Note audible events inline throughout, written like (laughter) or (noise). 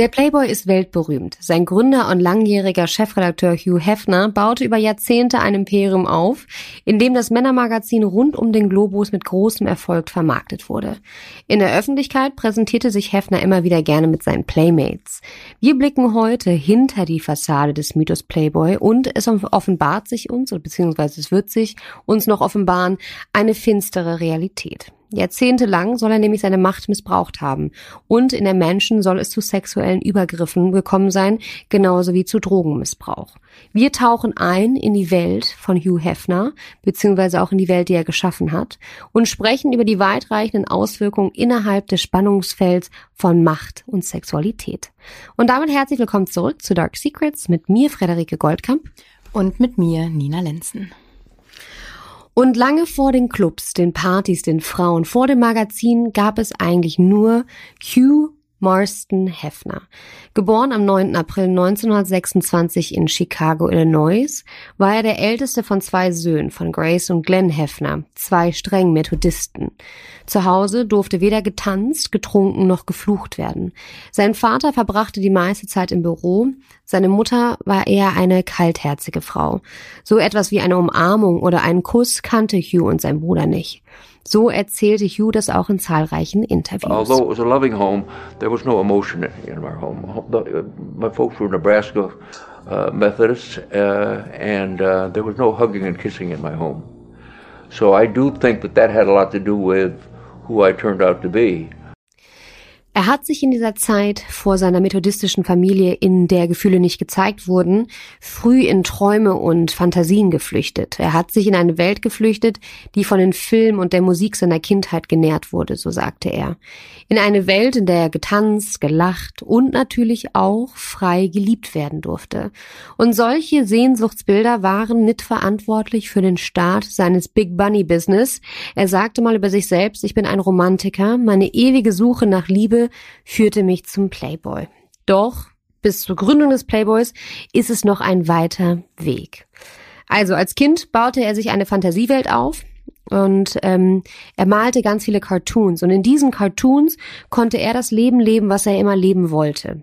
Der Playboy ist weltberühmt. Sein Gründer und langjähriger Chefredakteur Hugh Hefner baute über Jahrzehnte ein Imperium auf, in dem das Männermagazin rund um den Globus mit großem Erfolg vermarktet wurde. In der Öffentlichkeit präsentierte sich Hefner immer wieder gerne mit seinen Playmates. Wir blicken heute hinter die Fassade des Mythos Playboy und es offenbart sich uns, beziehungsweise es wird sich uns noch offenbaren, eine finstere Realität. Jahrzehntelang soll er nämlich seine Macht missbraucht haben. Und in der Menschen soll es zu sexuellen Übergriffen gekommen sein, genauso wie zu Drogenmissbrauch. Wir tauchen ein in die Welt von Hugh Hefner, beziehungsweise auch in die Welt, die er geschaffen hat, und sprechen über die weitreichenden Auswirkungen innerhalb des Spannungsfelds von Macht und Sexualität. Und damit herzlich willkommen zurück zu Dark Secrets mit mir, Frederike Goldkamp. Und mit mir, Nina Lenzen. Und lange vor den Clubs, den Partys, den Frauen, vor dem Magazin gab es eigentlich nur Hugh Marston Hefner. Geboren am 9. April 1926 in Chicago, Illinois, war er der älteste von zwei Söhnen von Grace und Glenn Hefner, zwei strengen Methodisten. Zu Hause durfte weder getanzt, getrunken noch geflucht werden. Sein Vater verbrachte die meiste Zeit im Büro, seine Mutter war eher eine kaltherzige Frau. So etwas wie eine Umarmung oder einen Kuss kannte Hugh und sein Bruder nicht. So erzählte Hugh das auch in zahlreichen Interviews. Although it was a loving home, there was no emotion in our home. Uh, my folks were Nebraska uh, Methodists, uh, and uh, there was no hugging and kissing in my home. So I do think that that had a lot to do with who I turned out to be. Er hat sich in dieser Zeit vor seiner methodistischen Familie, in der Gefühle nicht gezeigt wurden, früh in Träume und Fantasien geflüchtet. Er hat sich in eine Welt geflüchtet, die von den Filmen und der Musik seiner Kindheit genährt wurde, so sagte er. In eine Welt, in der er getanzt, gelacht und natürlich auch frei geliebt werden durfte. Und solche Sehnsuchtsbilder waren mitverantwortlich für den Start seines Big Bunny Business. Er sagte mal über sich selbst, ich bin ein Romantiker, meine ewige Suche nach Liebe führte mich zum Playboy. Doch bis zur Gründung des Playboys ist es noch ein weiter Weg. Also als Kind baute er sich eine Fantasiewelt auf und ähm, er malte ganz viele Cartoons und in diesen Cartoons konnte er das Leben leben, was er immer leben wollte.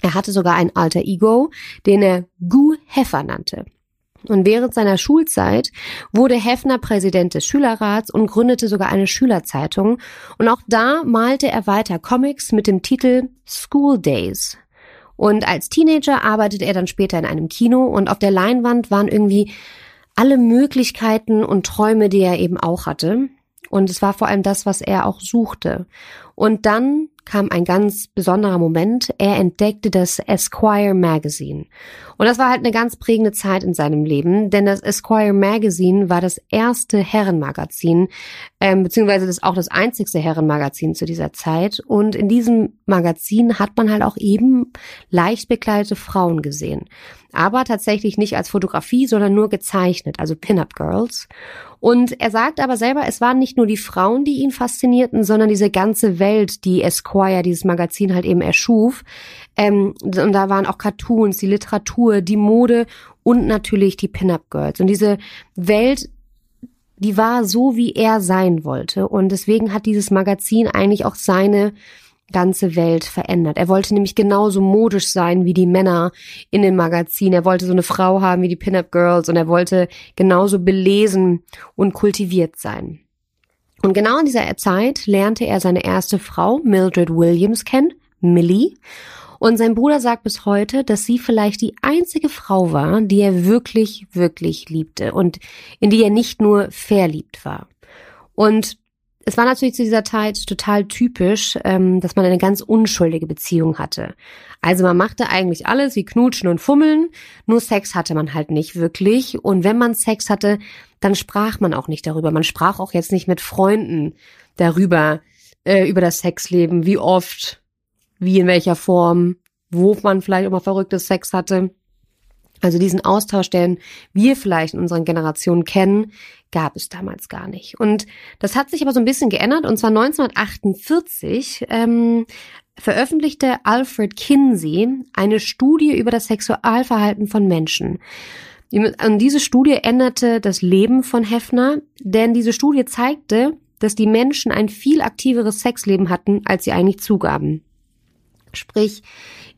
Er hatte sogar ein alter Ego, den er Gu Heffer nannte. Und während seiner Schulzeit wurde Heffner Präsident des Schülerrats und gründete sogar eine Schülerzeitung. Und auch da malte er weiter Comics mit dem Titel School Days. Und als Teenager arbeitete er dann später in einem Kino und auf der Leinwand waren irgendwie alle Möglichkeiten und Träume, die er eben auch hatte. Und es war vor allem das, was er auch suchte. Und dann kam ein ganz besonderer Moment. Er entdeckte das Esquire Magazine. Und das war halt eine ganz prägende Zeit in seinem Leben, denn das Esquire Magazine war das erste Herrenmagazin, ähm, beziehungsweise das auch das einzigste Herrenmagazin zu dieser Zeit. Und in diesem Magazin hat man halt auch eben leicht bekleidete Frauen gesehen. Aber tatsächlich nicht als Fotografie, sondern nur gezeichnet, also Pin-Up Girls. Und er sagt aber selber, es waren nicht nur die Frauen, die ihn faszinierten, sondern diese ganze Welt, die Esquire, dieses Magazin halt eben erschuf. Ähm, und da waren auch Cartoons, die Literatur, die Mode und natürlich die Pin-Up Girls. Und diese Welt, die war so, wie er sein wollte. Und deswegen hat dieses Magazin eigentlich auch seine ganze Welt verändert. Er wollte nämlich genauso modisch sein wie die Männer in dem Magazin. Er wollte so eine Frau haben wie die Pin-Up Girls und er wollte genauso belesen und kultiviert sein. Und genau in dieser Zeit lernte er seine erste Frau, Mildred Williams, kennen, Millie. Und sein Bruder sagt bis heute, dass sie vielleicht die einzige Frau war, die er wirklich, wirklich liebte und in die er nicht nur verliebt war. Und es war natürlich zu dieser Zeit total typisch, ähm, dass man eine ganz unschuldige Beziehung hatte. Also man machte eigentlich alles wie Knutschen und Fummeln, nur Sex hatte man halt nicht wirklich. Und wenn man Sex hatte, dann sprach man auch nicht darüber. Man sprach auch jetzt nicht mit Freunden darüber, äh, über das Sexleben, wie oft, wie in welcher Form, wo man vielleicht auch mal verrücktes Sex hatte. Also diesen Austausch, den wir vielleicht in unseren Generationen kennen, gab es damals gar nicht. Und das hat sich aber so ein bisschen geändert. Und zwar 1948 ähm, veröffentlichte Alfred Kinsey eine Studie über das Sexualverhalten von Menschen. Und diese Studie änderte das Leben von Hefner, denn diese Studie zeigte, dass die Menschen ein viel aktiveres Sexleben hatten, als sie eigentlich zugaben. Sprich,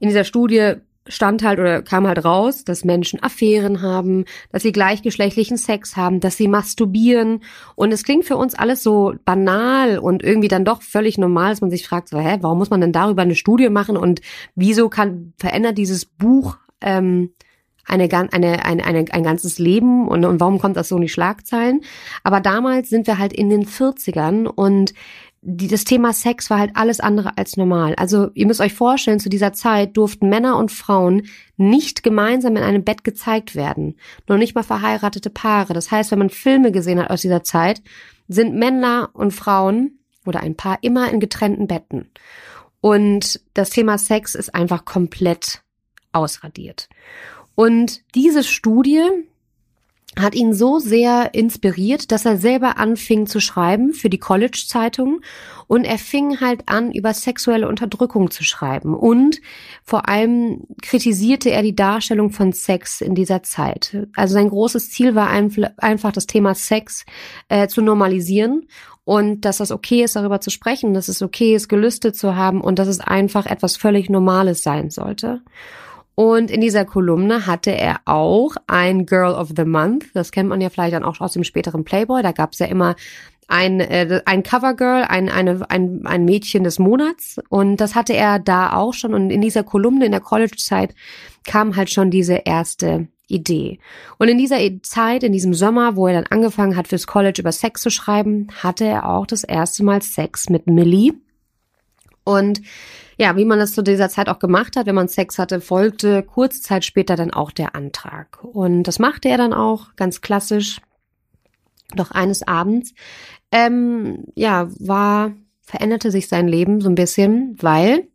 in dieser Studie stand halt oder kam halt raus, dass Menschen Affären haben, dass sie gleichgeschlechtlichen Sex haben, dass sie masturbieren. Und es klingt für uns alles so banal und irgendwie dann doch völlig normal, dass man sich fragt, so, hä, warum muss man denn darüber eine Studie machen und wieso kann, verändert dieses Buch ähm, eine, eine, eine, eine, ein ganzes Leben und, und warum kommt das so in die Schlagzeilen? Aber damals sind wir halt in den 40ern und die, das Thema Sex war halt alles andere als normal. Also ihr müsst euch vorstellen, zu dieser Zeit durften Männer und Frauen nicht gemeinsam in einem Bett gezeigt werden. Noch nicht mal verheiratete Paare. Das heißt, wenn man Filme gesehen hat aus dieser Zeit, sind Männer und Frauen oder ein Paar immer in getrennten Betten. Und das Thema Sex ist einfach komplett ausradiert. Und diese Studie, hat ihn so sehr inspiriert, dass er selber anfing zu schreiben für die College-Zeitung und er fing halt an, über sexuelle Unterdrückung zu schreiben und vor allem kritisierte er die Darstellung von Sex in dieser Zeit. Also sein großes Ziel war einfach das Thema Sex äh, zu normalisieren und dass das okay ist, darüber zu sprechen, dass es okay ist, Gelüste zu haben und dass es einfach etwas völlig Normales sein sollte. Und in dieser Kolumne hatte er auch ein Girl of the Month. Das kennt man ja vielleicht dann auch aus dem späteren Playboy. Da gab es ja immer ein, äh, ein Covergirl, ein, eine, ein, ein Mädchen des Monats. Und das hatte er da auch schon. Und in dieser Kolumne in der College-Zeit kam halt schon diese erste Idee. Und in dieser Zeit, in diesem Sommer, wo er dann angefangen hat, fürs College über Sex zu schreiben, hatte er auch das erste Mal Sex mit Millie. Und ja, wie man das zu dieser Zeit auch gemacht hat, wenn man Sex hatte, folgte kurze Zeit später dann auch der Antrag. Und das machte er dann auch ganz klassisch. Doch eines Abends, ähm, ja, war, veränderte sich sein Leben so ein bisschen, weil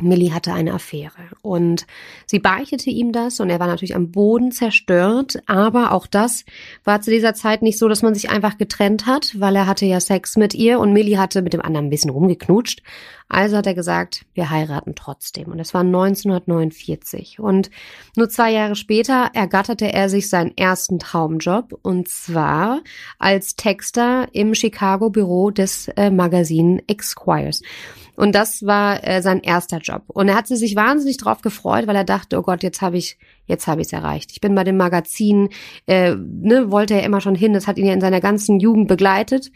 Millie hatte eine Affäre. Und sie beichtete ihm das und er war natürlich am Boden zerstört, aber auch das war zu dieser Zeit nicht so, dass man sich einfach getrennt hat, weil er hatte ja Sex mit ihr und Millie hatte mit dem anderen ein bisschen rumgeknutscht. Also hat er gesagt, wir heiraten trotzdem. Und es war 1949 und nur zwei Jahre später ergatterte er sich seinen ersten Traumjob. Und zwar als Texter im Chicago Büro des äh, Magazin Esquires. Und das war äh, sein erster Job. Und er hat sich wahnsinnig drauf gefreut, weil er dachte, oh Gott, jetzt habe ich, jetzt habe ich es erreicht. Ich bin bei dem Magazin, äh, ne, wollte er immer schon hin. Das hat ihn ja in seiner ganzen Jugend begleitet.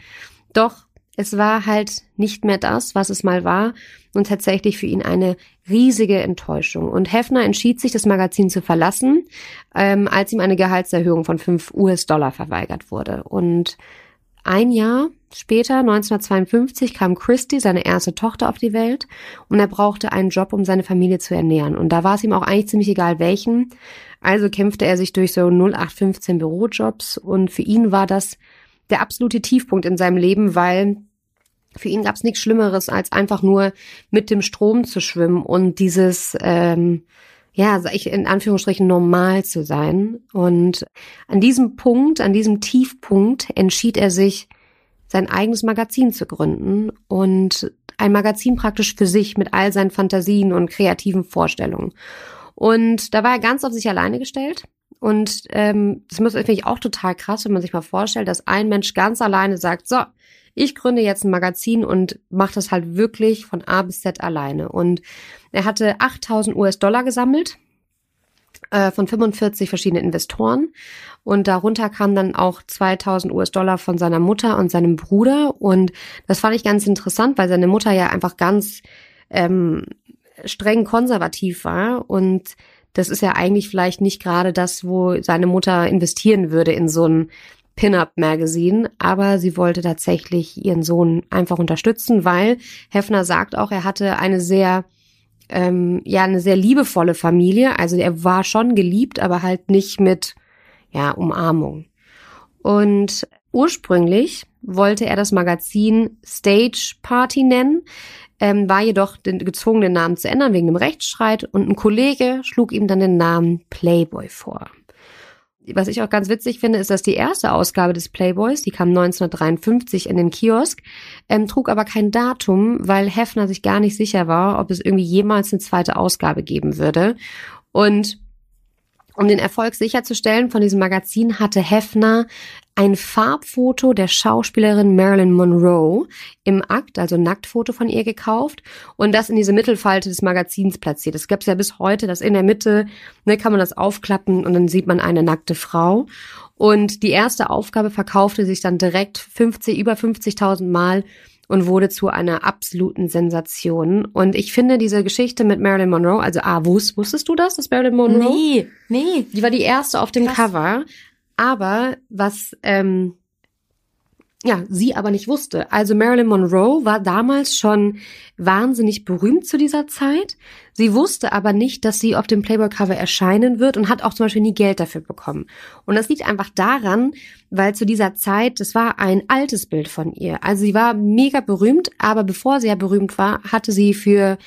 Doch es war halt nicht mehr das, was es mal war und tatsächlich für ihn eine riesige Enttäuschung. Und Hefner entschied sich, das Magazin zu verlassen, ähm, als ihm eine Gehaltserhöhung von fünf US-Dollar verweigert wurde. Und ein Jahr später, 1952, kam Christy, seine erste Tochter, auf die Welt und er brauchte einen Job, um seine Familie zu ernähren. Und da war es ihm auch eigentlich ziemlich egal, welchen. Also kämpfte er sich durch so 0815 Bürojobs und für ihn war das der absolute Tiefpunkt in seinem Leben, weil für ihn gab es nichts Schlimmeres, als einfach nur mit dem Strom zu schwimmen und dieses ähm, ja, sag ich in Anführungsstrichen normal zu sein. Und an diesem Punkt, an diesem Tiefpunkt entschied er sich, sein eigenes Magazin zu gründen und ein Magazin praktisch für sich mit all seinen Fantasien und kreativen Vorstellungen. Und da war er ganz auf sich alleine gestellt. Und ähm, das muss finde ich auch total krass, wenn man sich mal vorstellt, dass ein Mensch ganz alleine sagt, so, ich gründe jetzt ein Magazin und mache das halt wirklich von A bis Z alleine. Und er hatte 8000 US-Dollar gesammelt äh, von 45 verschiedenen Investoren. Und darunter kamen dann auch 2000 US-Dollar von seiner Mutter und seinem Bruder. Und das fand ich ganz interessant, weil seine Mutter ja einfach ganz ähm, streng konservativ war. Und das ist ja eigentlich vielleicht nicht gerade das, wo seine Mutter investieren würde in so ein Pin-Up-Magazin, aber sie wollte tatsächlich ihren Sohn einfach unterstützen, weil Hefner sagt auch, er hatte eine sehr ähm, ja eine sehr liebevolle Familie. Also er war schon geliebt, aber halt nicht mit ja Umarmung. Und ursprünglich wollte er das Magazin Stage Party nennen, ähm, war jedoch gezwungen, den Namen zu ändern wegen dem Rechtsstreit und ein Kollege schlug ihm dann den Namen Playboy vor was ich auch ganz witzig finde, ist, dass die erste Ausgabe des Playboys, die kam 1953 in den Kiosk, ähm, trug aber kein Datum, weil Hefner sich gar nicht sicher war, ob es irgendwie jemals eine zweite Ausgabe geben würde. Und Um den Erfolg sicherzustellen von diesem Magazin hatte Hefner ein Farbfoto der Schauspielerin Marilyn Monroe im Akt, also ein Nacktfoto von ihr gekauft und das in diese Mittelfalte des Magazins platziert. Es gab es ja bis heute, dass in der Mitte ne, kann man das aufklappen und dann sieht man eine nackte Frau. Und die erste Aufgabe verkaufte sich dann direkt 50, über 50.000 Mal und wurde zu einer absoluten Sensation. Und ich finde diese Geschichte mit Marilyn Monroe, also ah, wusst, wusstest du das, dass Marilyn Monroe? Nee, nee. Die war die erste auf dem Krass. Cover. Aber was ähm, ja, sie aber nicht wusste. Also Marilyn Monroe war damals schon wahnsinnig berühmt zu dieser Zeit. Sie wusste aber nicht, dass sie auf dem Playboy-Cover erscheinen wird und hat auch zum Beispiel nie Geld dafür bekommen. Und das liegt einfach daran, weil zu dieser Zeit, das war ein altes Bild von ihr. Also sie war mega berühmt, aber bevor sie ja berühmt war, hatte sie für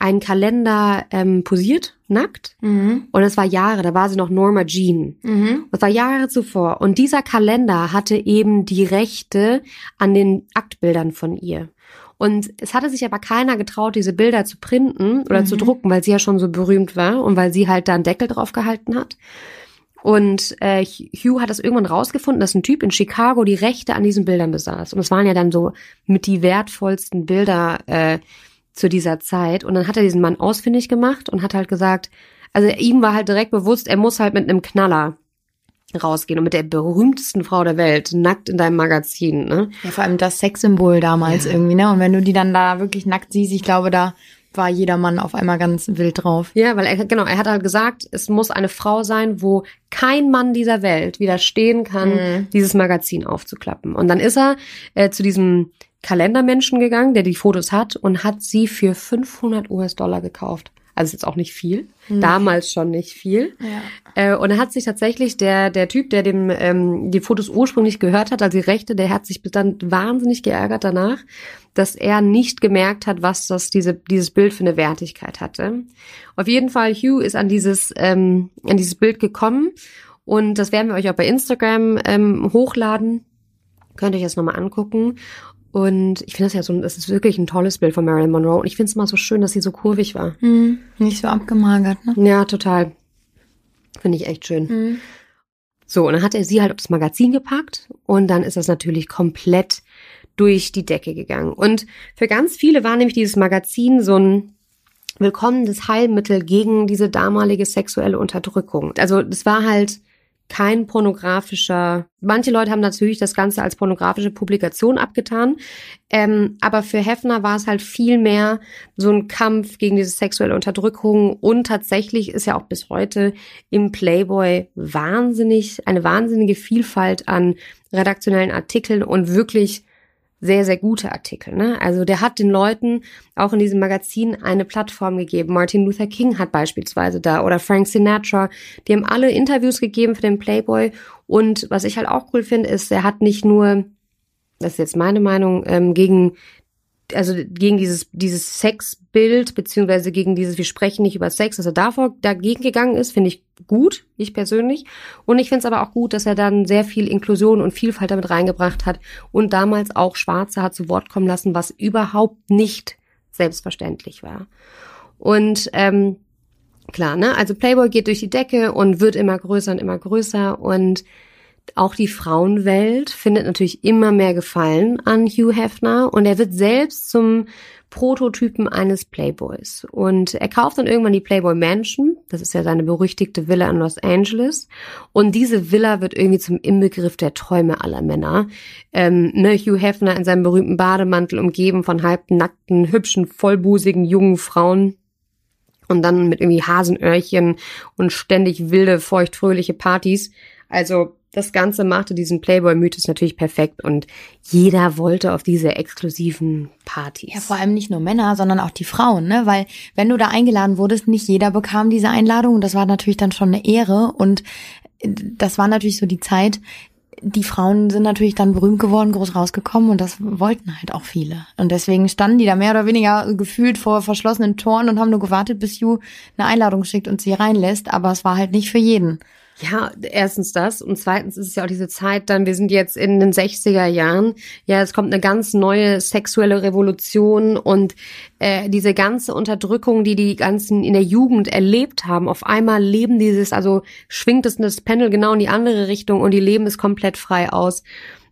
einen Kalender ähm, posiert, nackt. Mhm. Und es war Jahre, da war sie noch Norma Jean. Mhm. Das war Jahre zuvor. Und dieser Kalender hatte eben die Rechte an den Aktbildern von ihr. Und es hatte sich aber keiner getraut, diese Bilder zu printen oder zu drucken, weil sie ja schon so berühmt war und weil sie halt da einen Deckel drauf gehalten hat. Und äh, Hugh hat das irgendwann rausgefunden, dass ein Typ in Chicago die Rechte an diesen Bildern besaß. Und es waren ja dann so mit die wertvollsten Bilder äh, zu dieser Zeit. Und dann hat er diesen Mann ausfindig gemacht und hat halt gesagt, also ihm war halt direkt bewusst, er muss halt mit einem Knaller rausgehen und mit der berühmtesten Frau der Welt, nackt in deinem Magazin, ne? Ja, vor allem das Sexsymbol damals irgendwie, ne? Und wenn du die dann da wirklich nackt siehst, ich glaube, da war jeder Mann auf einmal ganz wild drauf. Ja, weil er, genau, er hat halt gesagt, es muss eine Frau sein, wo kein Mann dieser Welt widerstehen kann, Mhm. dieses Magazin aufzuklappen. Und dann ist er äh, zu diesem Kalendermenschen gegangen, der die Fotos hat und hat sie für 500 US-Dollar gekauft. Also ist jetzt auch nicht viel. Damals schon nicht viel. Ja. Äh, und er hat sich tatsächlich, der, der Typ, der dem ähm, die Fotos ursprünglich gehört hat, also die Rechte, der hat sich dann wahnsinnig geärgert danach, dass er nicht gemerkt hat, was das diese, dieses Bild für eine Wertigkeit hatte. Auf jeden Fall, Hugh ist an dieses, ähm, an dieses Bild gekommen und das werden wir euch auch bei Instagram ähm, hochladen. Könnt ihr euch das nochmal angucken. Und ich finde das ja so, das ist wirklich ein tolles Bild von Marilyn Monroe. Und ich finde es immer so schön, dass sie so kurvig war. Hm, nicht so abgemagert, ne? Ja, total. Finde ich echt schön. So, und dann hat er sie halt aufs Magazin gepackt und dann ist das natürlich komplett durch die Decke gegangen. Und für ganz viele war nämlich dieses Magazin so ein willkommenes Heilmittel gegen diese damalige sexuelle Unterdrückung. Also das war halt kein pornografischer. Manche Leute haben natürlich das Ganze als pornografische Publikation abgetan, ähm, aber für Hefner war es halt viel mehr so ein Kampf gegen diese sexuelle Unterdrückung und tatsächlich ist ja auch bis heute im Playboy wahnsinnig eine wahnsinnige Vielfalt an redaktionellen Artikeln und wirklich sehr, sehr gute Artikel. Ne? Also der hat den Leuten auch in diesem Magazin eine Plattform gegeben. Martin Luther King hat beispielsweise da oder Frank Sinatra. Die haben alle Interviews gegeben für den Playboy. Und was ich halt auch cool finde, ist, er hat nicht nur, das ist jetzt meine Meinung, ähm, gegen also gegen dieses dieses Sexbild beziehungsweise gegen dieses wir sprechen nicht über Sex, dass er davor dagegen gegangen ist, finde ich gut, ich persönlich. Und ich finde es aber auch gut, dass er dann sehr viel Inklusion und Vielfalt damit reingebracht hat und damals auch Schwarze hat zu Wort kommen lassen, was überhaupt nicht selbstverständlich war. Und ähm, klar, ne? Also Playboy geht durch die Decke und wird immer größer und immer größer und auch die Frauenwelt findet natürlich immer mehr Gefallen an Hugh Hefner und er wird selbst zum Prototypen eines Playboys. Und er kauft dann irgendwann die Playboy Mansion, das ist ja seine berüchtigte Villa in Los Angeles. Und diese Villa wird irgendwie zum Inbegriff der Träume aller Männer. Ähm, ne, Hugh Hefner in seinem berühmten Bademantel umgeben von halbnackten, hübschen, vollbusigen jungen Frauen. Und dann mit irgendwie Hasenöhrchen und ständig wilde, feuchtfröhliche Partys. Also das Ganze machte diesen Playboy-Mythos natürlich perfekt und jeder wollte auf diese exklusiven Partys. Ja, vor allem nicht nur Männer, sondern auch die Frauen, ne? Weil wenn du da eingeladen wurdest, nicht jeder bekam diese Einladung und das war natürlich dann schon eine Ehre und das war natürlich so die Zeit. Die Frauen sind natürlich dann berühmt geworden, groß rausgekommen und das wollten halt auch viele. Und deswegen standen die da mehr oder weniger gefühlt vor verschlossenen Toren und haben nur gewartet, bis Hugh eine Einladung schickt und sie reinlässt, aber es war halt nicht für jeden. Ja, erstens das und zweitens ist es ja auch diese Zeit, dann wir sind jetzt in den 60er Jahren, ja, es kommt eine ganz neue sexuelle Revolution und äh, diese ganze Unterdrückung, die die ganzen in der Jugend erlebt haben, auf einmal leben dieses, also schwingt es das Panel genau in die andere Richtung und die leben es komplett frei aus.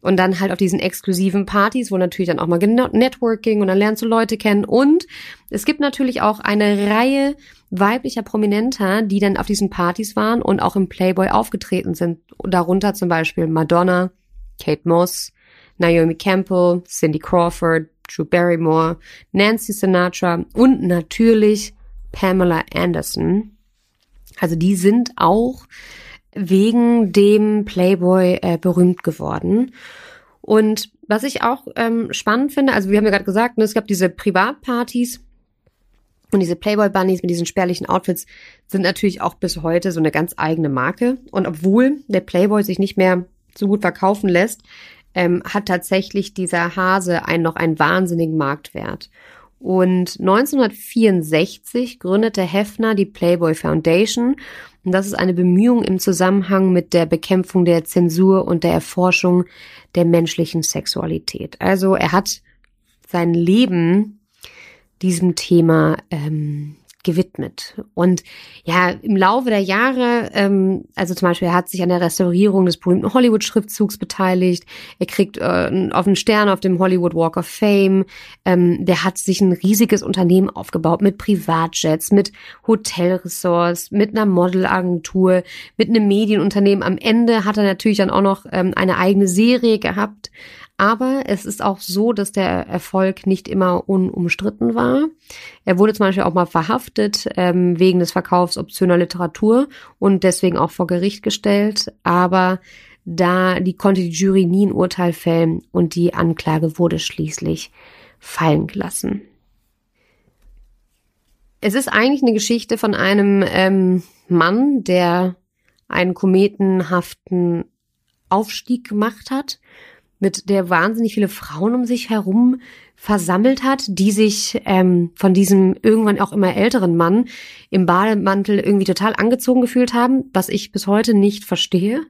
Und dann halt auf diesen exklusiven Partys, wo natürlich dann auch mal Networking und dann lernst du Leute kennen. Und es gibt natürlich auch eine Reihe weiblicher Prominenter, die dann auf diesen Partys waren und auch im Playboy aufgetreten sind. Darunter zum Beispiel Madonna, Kate Moss, Naomi Campbell, Cindy Crawford, Drew Barrymore, Nancy Sinatra und natürlich Pamela Anderson. Also die sind auch wegen dem Playboy äh, berühmt geworden. Und was ich auch ähm, spannend finde, also wir haben ja gerade gesagt, ne, es gab diese Privatpartys und diese Playboy Bunnies mit diesen spärlichen Outfits sind natürlich auch bis heute so eine ganz eigene Marke. Und obwohl der Playboy sich nicht mehr so gut verkaufen lässt, ähm, hat tatsächlich dieser Hase einen noch einen wahnsinnigen Marktwert. Und 1964 gründete Hefner die Playboy Foundation. Und das ist eine Bemühung im Zusammenhang mit der Bekämpfung der Zensur und der Erforschung der menschlichen Sexualität. Also er hat sein Leben diesem Thema ähm, gewidmet. Und ja, im Laufe der Jahre, ähm, also zum Beispiel, er hat sich an der Restaurierung des berühmten Hollywood-Schriftzugs beteiligt. Er kriegt äh, auf einen Stern auf dem Hollywood Walk of Fame. Ähm, der hat sich ein riesiges Unternehmen aufgebaut mit Privatjets, mit Hotelressorts, mit einer Modelagentur, mit einem Medienunternehmen. Am Ende hat er natürlich dann auch noch ähm, eine eigene Serie gehabt. Aber es ist auch so, dass der Erfolg nicht immer unumstritten war. Er wurde zum Beispiel auch mal verhaftet ähm, wegen des Verkaufs obszöner Literatur und deswegen auch vor Gericht gestellt. Aber da die konnte die Jury nie ein Urteil fällen und die Anklage wurde schließlich fallen gelassen. Es ist eigentlich eine Geschichte von einem ähm, Mann, der einen kometenhaften Aufstieg gemacht hat mit der wahnsinnig viele Frauen um sich herum versammelt hat, die sich ähm, von diesem irgendwann auch immer älteren Mann im Bademantel irgendwie total angezogen gefühlt haben, was ich bis heute nicht verstehe,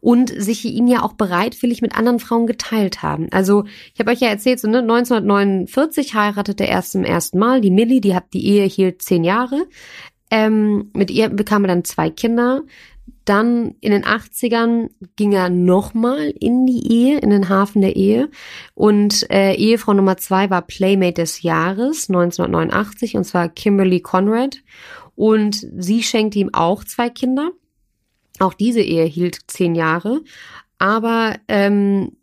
und sich ihn ja auch bereitwillig mit anderen Frauen geteilt haben. Also ich habe euch ja erzählt, so ne, 1949 heiratete er erst zum ersten Mal die Millie, die hat die Ehe hielt zehn Jahre. Ähm, mit ihr bekam er dann zwei Kinder. Dann in den 80ern ging er nochmal in die Ehe, in den Hafen der Ehe. Und äh, Ehefrau Nummer zwei war Playmate des Jahres 1989, und zwar Kimberly Conrad. Und sie schenkte ihm auch zwei Kinder. Auch diese Ehe hielt zehn Jahre. Aber ähm,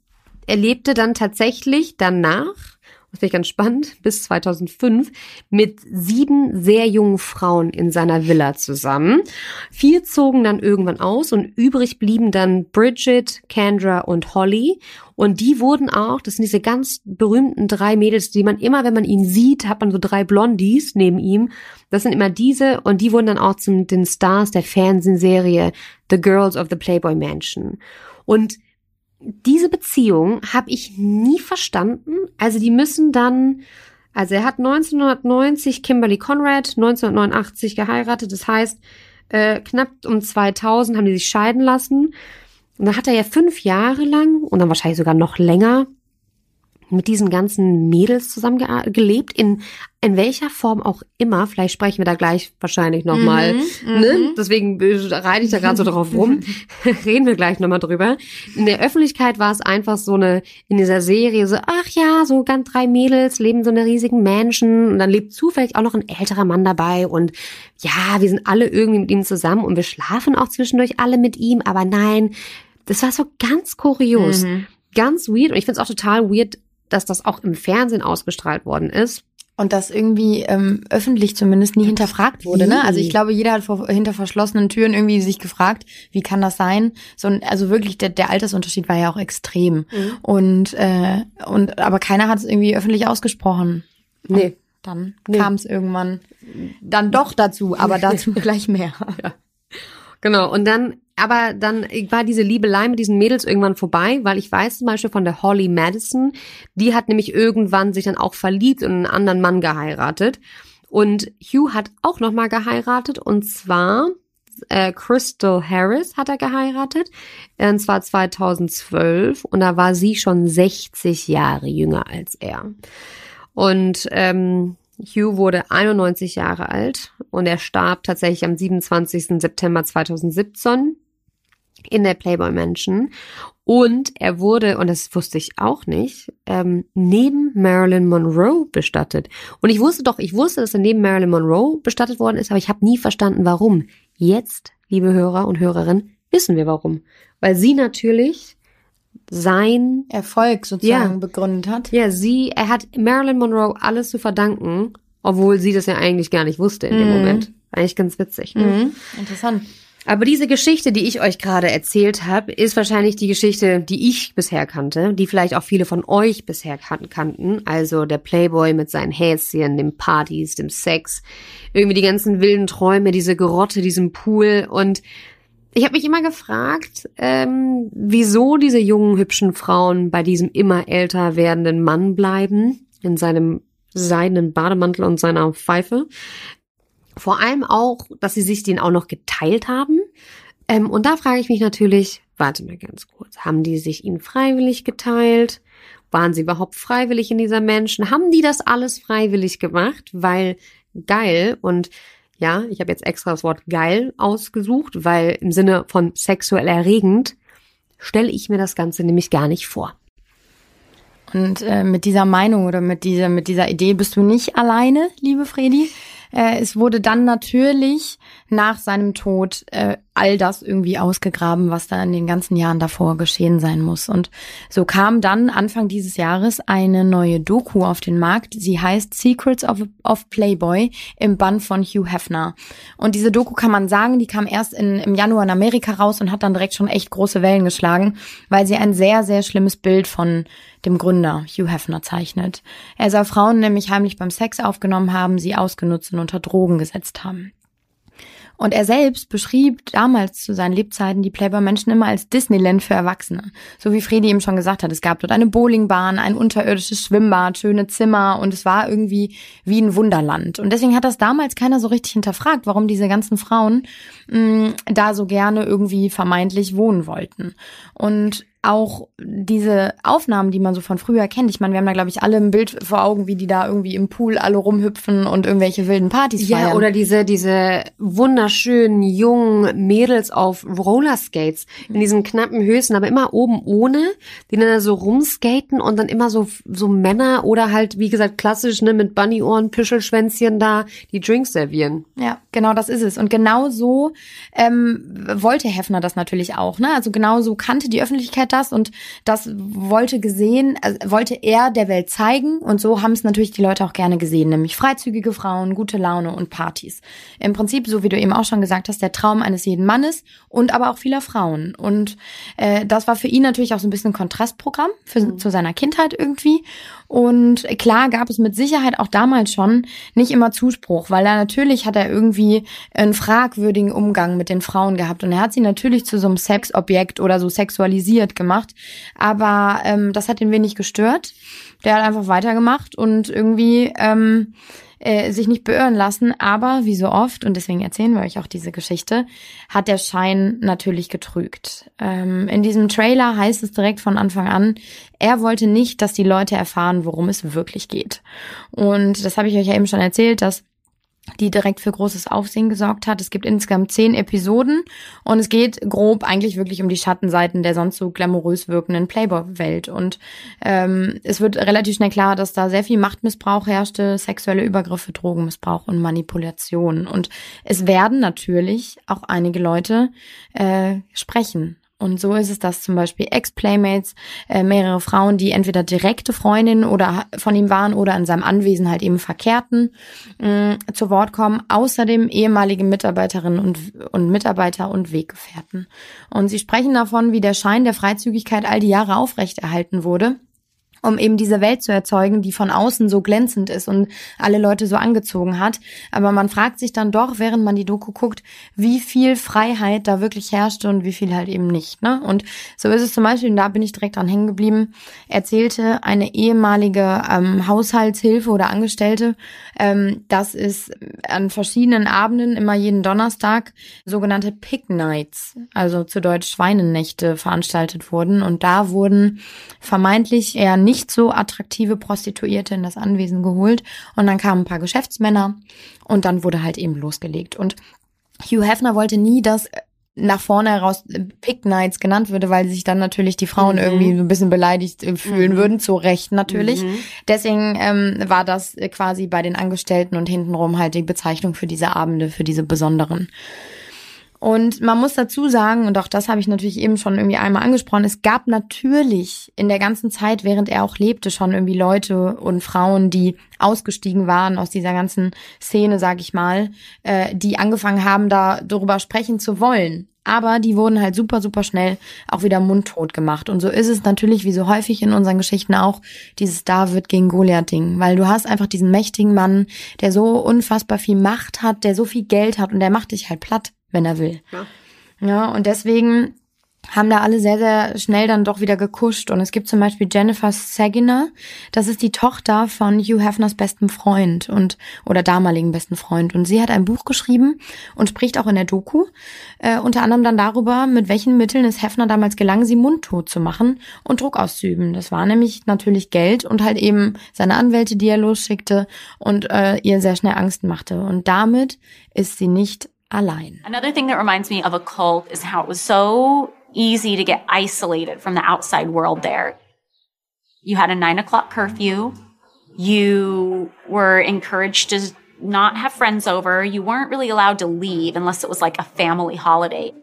er lebte dann tatsächlich danach das finde ich ganz spannend, bis 2005 mit sieben sehr jungen Frauen in seiner Villa zusammen. Vier zogen dann irgendwann aus und übrig blieben dann Bridget, Kendra und Holly. Und die wurden auch, das sind diese ganz berühmten drei Mädels, die man immer, wenn man ihn sieht, hat man so drei Blondies neben ihm. Das sind immer diese und die wurden dann auch zu den Stars der Fernsehserie The Girls of the Playboy Mansion. Und diese Beziehung habe ich nie verstanden. Also die müssen dann, also er hat 1990 Kimberly Conrad, 1989 geheiratet. Das heißt, äh, knapp um 2000 haben die sich scheiden lassen. Und dann hat er ja fünf Jahre lang und dann wahrscheinlich sogar noch länger mit diesen ganzen Mädels zusammen gelebt, in, in welcher Form auch immer. Vielleicht sprechen wir da gleich wahrscheinlich nochmal. Mhm, ne? Mhm. Deswegen reite ich da gerade so drauf (laughs) rum. (laughs) Reden wir gleich nochmal drüber. In der Öffentlichkeit war es einfach so eine, in dieser Serie so, ach ja, so ganz drei Mädels leben so in einer riesigen Mansion und dann lebt zufällig auch noch ein älterer Mann dabei und ja, wir sind alle irgendwie mit ihm zusammen und wir schlafen auch zwischendurch alle mit ihm, aber nein, das war so ganz kurios. Mhm ganz weird und ich finde es auch total weird, dass das auch im Fernsehen ausgestrahlt worden ist. Und das irgendwie ähm, öffentlich zumindest nie hinterfragt wurde. Ne? Also ich glaube, jeder hat vor, hinter verschlossenen Türen irgendwie sich gefragt, wie kann das sein? So, also wirklich, der, der Altersunterschied war ja auch extrem. Mhm. Und, äh, und aber keiner hat es irgendwie öffentlich ausgesprochen. Nee. Und dann nee. kam es irgendwann dann doch dazu, aber dazu (laughs) gleich mehr. Ja. Genau, und dann, aber dann war diese Liebelei mit diesen Mädels irgendwann vorbei, weil ich weiß zum Beispiel von der Holly Madison, die hat nämlich irgendwann sich dann auch verliebt und einen anderen Mann geheiratet. Und Hugh hat auch nochmal geheiratet und zwar Äh, Crystal Harris hat er geheiratet, und zwar 2012. Und da war sie schon 60 Jahre jünger als er. Und ähm, Hugh wurde 91 Jahre alt und er starb tatsächlich am 27. September 2017 in der Playboy Mansion. Und er wurde, und das wusste ich auch nicht, ähm, neben Marilyn Monroe bestattet. Und ich wusste doch, ich wusste, dass er neben Marilyn Monroe bestattet worden ist, aber ich habe nie verstanden, warum. Jetzt, liebe Hörer und Hörerinnen, wissen wir warum. Weil sie natürlich sein Erfolg sozusagen ja, begründet hat. Ja, sie, er hat Marilyn Monroe alles zu verdanken, obwohl sie das ja eigentlich gar nicht wusste in dem mhm. Moment. Eigentlich ganz witzig. Ne? Mhm. Interessant. Aber diese Geschichte, die ich euch gerade erzählt habe, ist wahrscheinlich die Geschichte, die ich bisher kannte, die vielleicht auch viele von euch bisher kan kannten. Also der Playboy mit seinen Häschen, den Partys, dem Sex, irgendwie die ganzen wilden Träume, diese Grotte, diesem Pool. Und ich habe mich immer gefragt, ähm, wieso diese jungen, hübschen Frauen bei diesem immer älter werdenden Mann bleiben, in seinem seidenen Bademantel und seiner Pfeife. Vor allem auch, dass sie sich den auch noch geteilt haben. Ähm, und da frage ich mich natürlich, warte mal ganz kurz, haben die sich ihn freiwillig geteilt? Waren sie überhaupt freiwillig in dieser Menschen? Haben die das alles freiwillig gemacht? Weil geil und ja, ich habe jetzt extra das Wort geil ausgesucht, weil im Sinne von sexuell erregend stelle ich mir das Ganze nämlich gar nicht vor. Und äh, mit dieser Meinung oder mit dieser, mit dieser Idee bist du nicht alleine, liebe Fredi. Äh, es wurde dann natürlich nach seinem Tod äh, all das irgendwie ausgegraben, was da in den ganzen Jahren davor geschehen sein muss. Und so kam dann Anfang dieses Jahres eine neue Doku auf den Markt. Sie heißt Secrets of, of Playboy im Band von Hugh Hefner. Und diese Doku kann man sagen, die kam erst in, im Januar in Amerika raus und hat dann direkt schon echt große Wellen geschlagen, weil sie ein sehr, sehr schlimmes Bild von dem Gründer Hugh Hefner zeichnet. Er soll Frauen nämlich heimlich beim Sex aufgenommen haben, sie ausgenutzt und unter Drogen gesetzt haben. Und er selbst beschrieb damals zu seinen Lebzeiten die Playboy-Menschen immer als Disneyland für Erwachsene. So wie Fredi eben schon gesagt hat, es gab dort eine Bowlingbahn, ein unterirdisches Schwimmbad, schöne Zimmer und es war irgendwie wie ein Wunderland. Und deswegen hat das damals keiner so richtig hinterfragt, warum diese ganzen Frauen mh, mm, da so gerne irgendwie vermeintlich wohnen wollten. Und auch diese Aufnahmen, die man so von früher kennt. Ich meine, wir haben da, glaube ich, alle ein Bild vor Augen, wie die da irgendwie im Pool alle rumhüpfen und irgendwelche wilden Partys ja, feiern. Ja, oder diese, diese wunderschönen jungen Mädels auf Rollerskates in diesen knappen Hößen, aber immer oben ohne, die dann da so rumskaten und dann immer so, so Männer oder halt, wie gesagt, klassisch, ne, mit Bunnyohren, Pischelschwänzchen da, die Drinks servieren. Ja, genau das ist es. Und genau so ähm, wollte Hefner das natürlich auch, ne? Also genau so kannte die Öffentlichkeit das und das wollte gesehen, also wollte er der Welt zeigen und so haben es natürlich die Leute auch gerne gesehen, nämlich freizügige Frauen, gute Laune und Partys. Im Prinzip, so wie du eben auch schon gesagt hast, der Traum eines jeden Mannes und aber auch vieler Frauen. Und äh, das war für ihn natürlich auch so ein bisschen ein Kontrastprogramm für, mhm. zu seiner Kindheit irgendwie. Und klar gab es mit Sicherheit auch damals schon nicht immer Zuspruch, weil er natürlich hat er irgendwie einen fragwürdigen Umgang mit den Frauen gehabt und er hat sie natürlich zu so einem Sexobjekt oder so sexualisiert gemacht. Aber ähm, das hat ihn wenig gestört. Der hat einfach weitergemacht und irgendwie ähm, äh, sich nicht beirren lassen. Aber wie so oft, und deswegen erzählen wir euch auch diese Geschichte, hat der Schein natürlich getrügt. Ähm, in diesem Trailer heißt es direkt von Anfang an, er wollte nicht, dass die Leute erfahren, worum es wirklich geht. Und das habe ich euch ja eben schon erzählt, dass die direkt für großes Aufsehen gesorgt hat. Es gibt insgesamt zehn Episoden und es geht grob eigentlich wirklich um die Schattenseiten der sonst so glamourös wirkenden Playboy-Welt. Und ähm, es wird relativ schnell klar, dass da sehr viel Machtmissbrauch herrschte, sexuelle Übergriffe, Drogenmissbrauch und Manipulation. Und es werden natürlich auch einige Leute äh, sprechen und so ist es, dass zum Beispiel Ex-Playmates, äh, mehrere Frauen, die entweder direkte Freundinnen oder von ihm waren oder in seinem Anwesen halt eben verkehrten, äh, zu Wort kommen. Außerdem ehemalige Mitarbeiterinnen und, und Mitarbeiter und Weggefährten. Und sie sprechen davon, wie der Schein der Freizügigkeit all die Jahre aufrechterhalten wurde um eben diese Welt zu erzeugen, die von außen so glänzend ist und alle Leute so angezogen hat. Aber man fragt sich dann doch, während man die Doku guckt, wie viel Freiheit da wirklich herrschte und wie viel halt eben nicht. Ne? Und so ist es zum Beispiel, und da bin ich direkt dran hängen geblieben, erzählte eine ehemalige ähm, Haushaltshilfe oder Angestellte, ähm, dass es an verschiedenen Abenden, immer jeden Donnerstag, sogenannte Pick Nights, also zu Deutsch Schweinennächte, veranstaltet wurden. Und da wurden vermeintlich eher nicht nicht so attraktive Prostituierte in das Anwesen geholt und dann kamen ein paar Geschäftsmänner und dann wurde halt eben losgelegt. Und Hugh Hefner wollte nie, dass nach vorne heraus Pick Nights genannt würde, weil sich dann natürlich die Frauen mhm. irgendwie so ein bisschen beleidigt äh, fühlen mhm. würden, zu Recht natürlich. Mhm. Deswegen ähm, war das quasi bei den Angestellten und hintenrum halt die Bezeichnung für diese Abende, für diese besonderen. Und man muss dazu sagen, und auch das habe ich natürlich eben schon irgendwie einmal angesprochen, es gab natürlich in der ganzen Zeit, während er auch lebte, schon irgendwie Leute und Frauen, die ausgestiegen waren aus dieser ganzen Szene, sag ich mal, äh, die angefangen haben, da darüber sprechen zu wollen. Aber die wurden halt super, super schnell auch wieder mundtot gemacht. Und so ist es natürlich, wie so häufig in unseren Geschichten auch, dieses David gegen Goliath-Ding. Weil du hast einfach diesen mächtigen Mann, der so unfassbar viel Macht hat, der so viel Geld hat und der macht dich halt platt wenn er will. Ja. ja, und deswegen haben da alle sehr, sehr schnell dann doch wieder gekuscht. Und es gibt zum Beispiel Jennifer Saginaw, das ist die Tochter von Hugh Hefners besten Freund und oder damaligen besten Freund. Und sie hat ein Buch geschrieben und spricht auch in der Doku äh, unter anderem dann darüber, mit welchen Mitteln es Hefner damals gelang, sie mundtot zu machen und Druck auszuüben. Das war nämlich natürlich Geld und halt eben seine Anwälte, die er losschickte und äh, ihr sehr schnell Angst machte. Und damit ist sie nicht allein. Another thing that reminds me of a cult is how it was so easy to get isolated from the outside world there. You had a nine o'clock curfew. You were encouraged to not have friends over. You weren't really allowed to leave unless it was like a family holiday.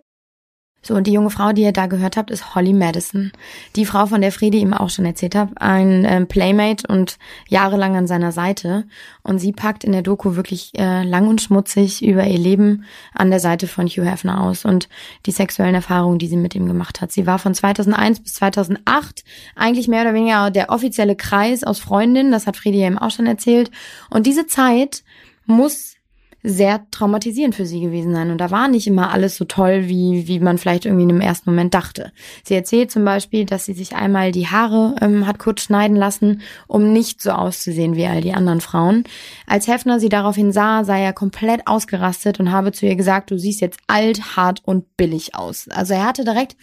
So, und die junge Frau, die ihr da gehört habt, ist Holly Madison. Die Frau, von der Friede ihm auch schon erzählt hat, ein äh, Playmate und jahrelang an seiner Seite. Und sie packt in der Doku wirklich äh, lang und schmutzig über ihr Leben an der Seite von Hugh Hefner aus und die sexuellen Erfahrungen, die sie mit ihm gemacht hat. Sie war von 2001 bis 2008 eigentlich mehr oder weniger der offizielle Kreis aus Freundinnen. Das hat Friede ihm auch schon erzählt. Und diese Zeit muss sehr traumatisierend für sie gewesen sein. Und da war nicht immer alles so toll, wie, wie man vielleicht irgendwie in dem ersten Moment dachte. Sie erzählt zum Beispiel, dass sie sich einmal die Haare ähm, hat kurz schneiden lassen, um nicht so auszusehen wie all die anderen Frauen. Als Hefner sie daraufhin sah, sei er komplett ausgerastet und habe zu ihr gesagt, du siehst jetzt alt, hart und billig aus. Also er hatte direkt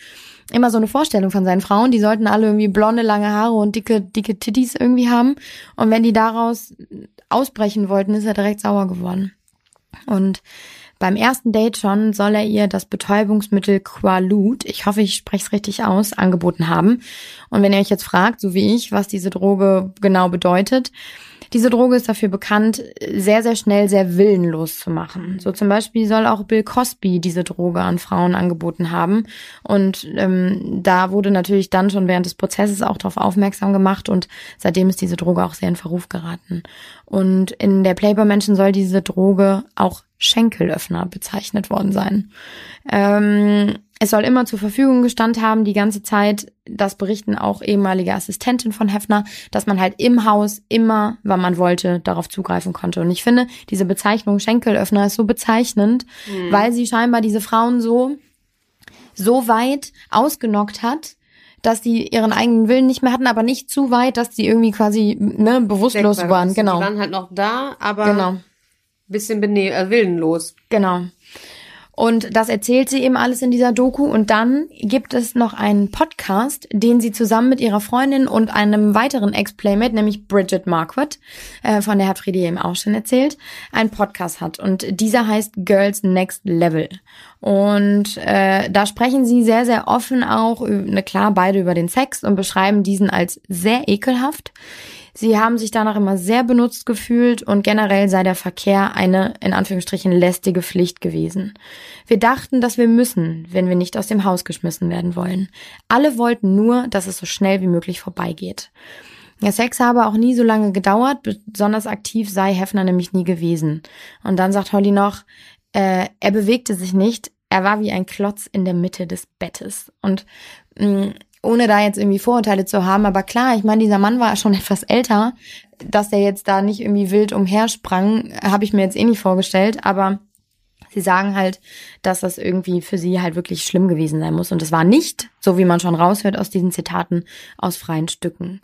immer so eine Vorstellung von seinen Frauen, die sollten alle irgendwie blonde, lange Haare und dicke, dicke Titties irgendwie haben. Und wenn die daraus ausbrechen wollten, ist er direkt sauer geworden. Und beim ersten Date schon soll er ihr das Betäubungsmittel Quaalude, ich hoffe, ich spreche es richtig aus, angeboten haben. Und wenn ihr euch jetzt fragt, so wie ich, was diese Droge genau bedeutet, diese Droge ist dafür bekannt, sehr, sehr schnell sehr willenlos zu machen. So zum Beispiel soll auch Bill Cosby diese Droge an Frauen angeboten haben. Und ähm, da wurde natürlich dann schon während des Prozesses auch darauf aufmerksam gemacht und seitdem ist diese Droge auch sehr in Verruf geraten. Und in der Playboy-Menschen soll diese Droge auch Schenkelöffner bezeichnet worden sein. Ähm, es soll immer zur Verfügung gestanden haben, die ganze Zeit, das berichten auch ehemalige Assistenten von Hefner, dass man halt im Haus immer, wann man wollte, darauf zugreifen konnte. Und ich finde, diese Bezeichnung Schenkelöffner ist so bezeichnend, mhm. weil sie scheinbar diese Frauen so, so weit ausgenockt hat, dass die ihren eigenen Willen nicht mehr hatten, aber nicht zu weit, dass die irgendwie quasi ne, bewusstlos waren. Genau. Die waren halt noch da, aber genau. bisschen bene äh, willenlos. Genau. Und das erzählt sie eben alles in dieser Doku. Und dann gibt es noch einen Podcast, den sie zusammen mit ihrer Freundin und einem weiteren Ex-Playmate, nämlich Bridget Marquardt, äh, von der hat Friedi eben auch schon erzählt, einen Podcast hat. Und dieser heißt Girls Next Level. Und äh, da sprechen sie sehr, sehr offen auch, ne, klar, beide über den Sex und beschreiben diesen als sehr ekelhaft. Sie haben sich danach immer sehr benutzt gefühlt und generell sei der Verkehr eine, in Anführungsstrichen, lästige Pflicht gewesen. Wir dachten, dass wir müssen, wenn wir nicht aus dem Haus geschmissen werden wollen. Alle wollten nur, dass es so schnell wie möglich vorbeigeht. Der Sex habe auch nie so lange gedauert, besonders aktiv sei Hefner nämlich nie gewesen. Und dann sagt Holly noch, äh, er bewegte sich nicht, er war wie ein Klotz in der Mitte des Bettes. Und mh, mm, ohne da jetzt irgendwie Vorurteile zu haben, aber klar, ich meine, dieser Mann war schon (laughs) etwas älter, dass der jetzt da nicht irgendwie wild umhersprang, habe ich mir jetzt eh nicht vorgestellt, aber sie sagen halt, dass das irgendwie für sie halt wirklich schlimm gewesen sein muss. Und es war nicht, so wie man schon raushört aus diesen Zitaten, aus freien Stücken.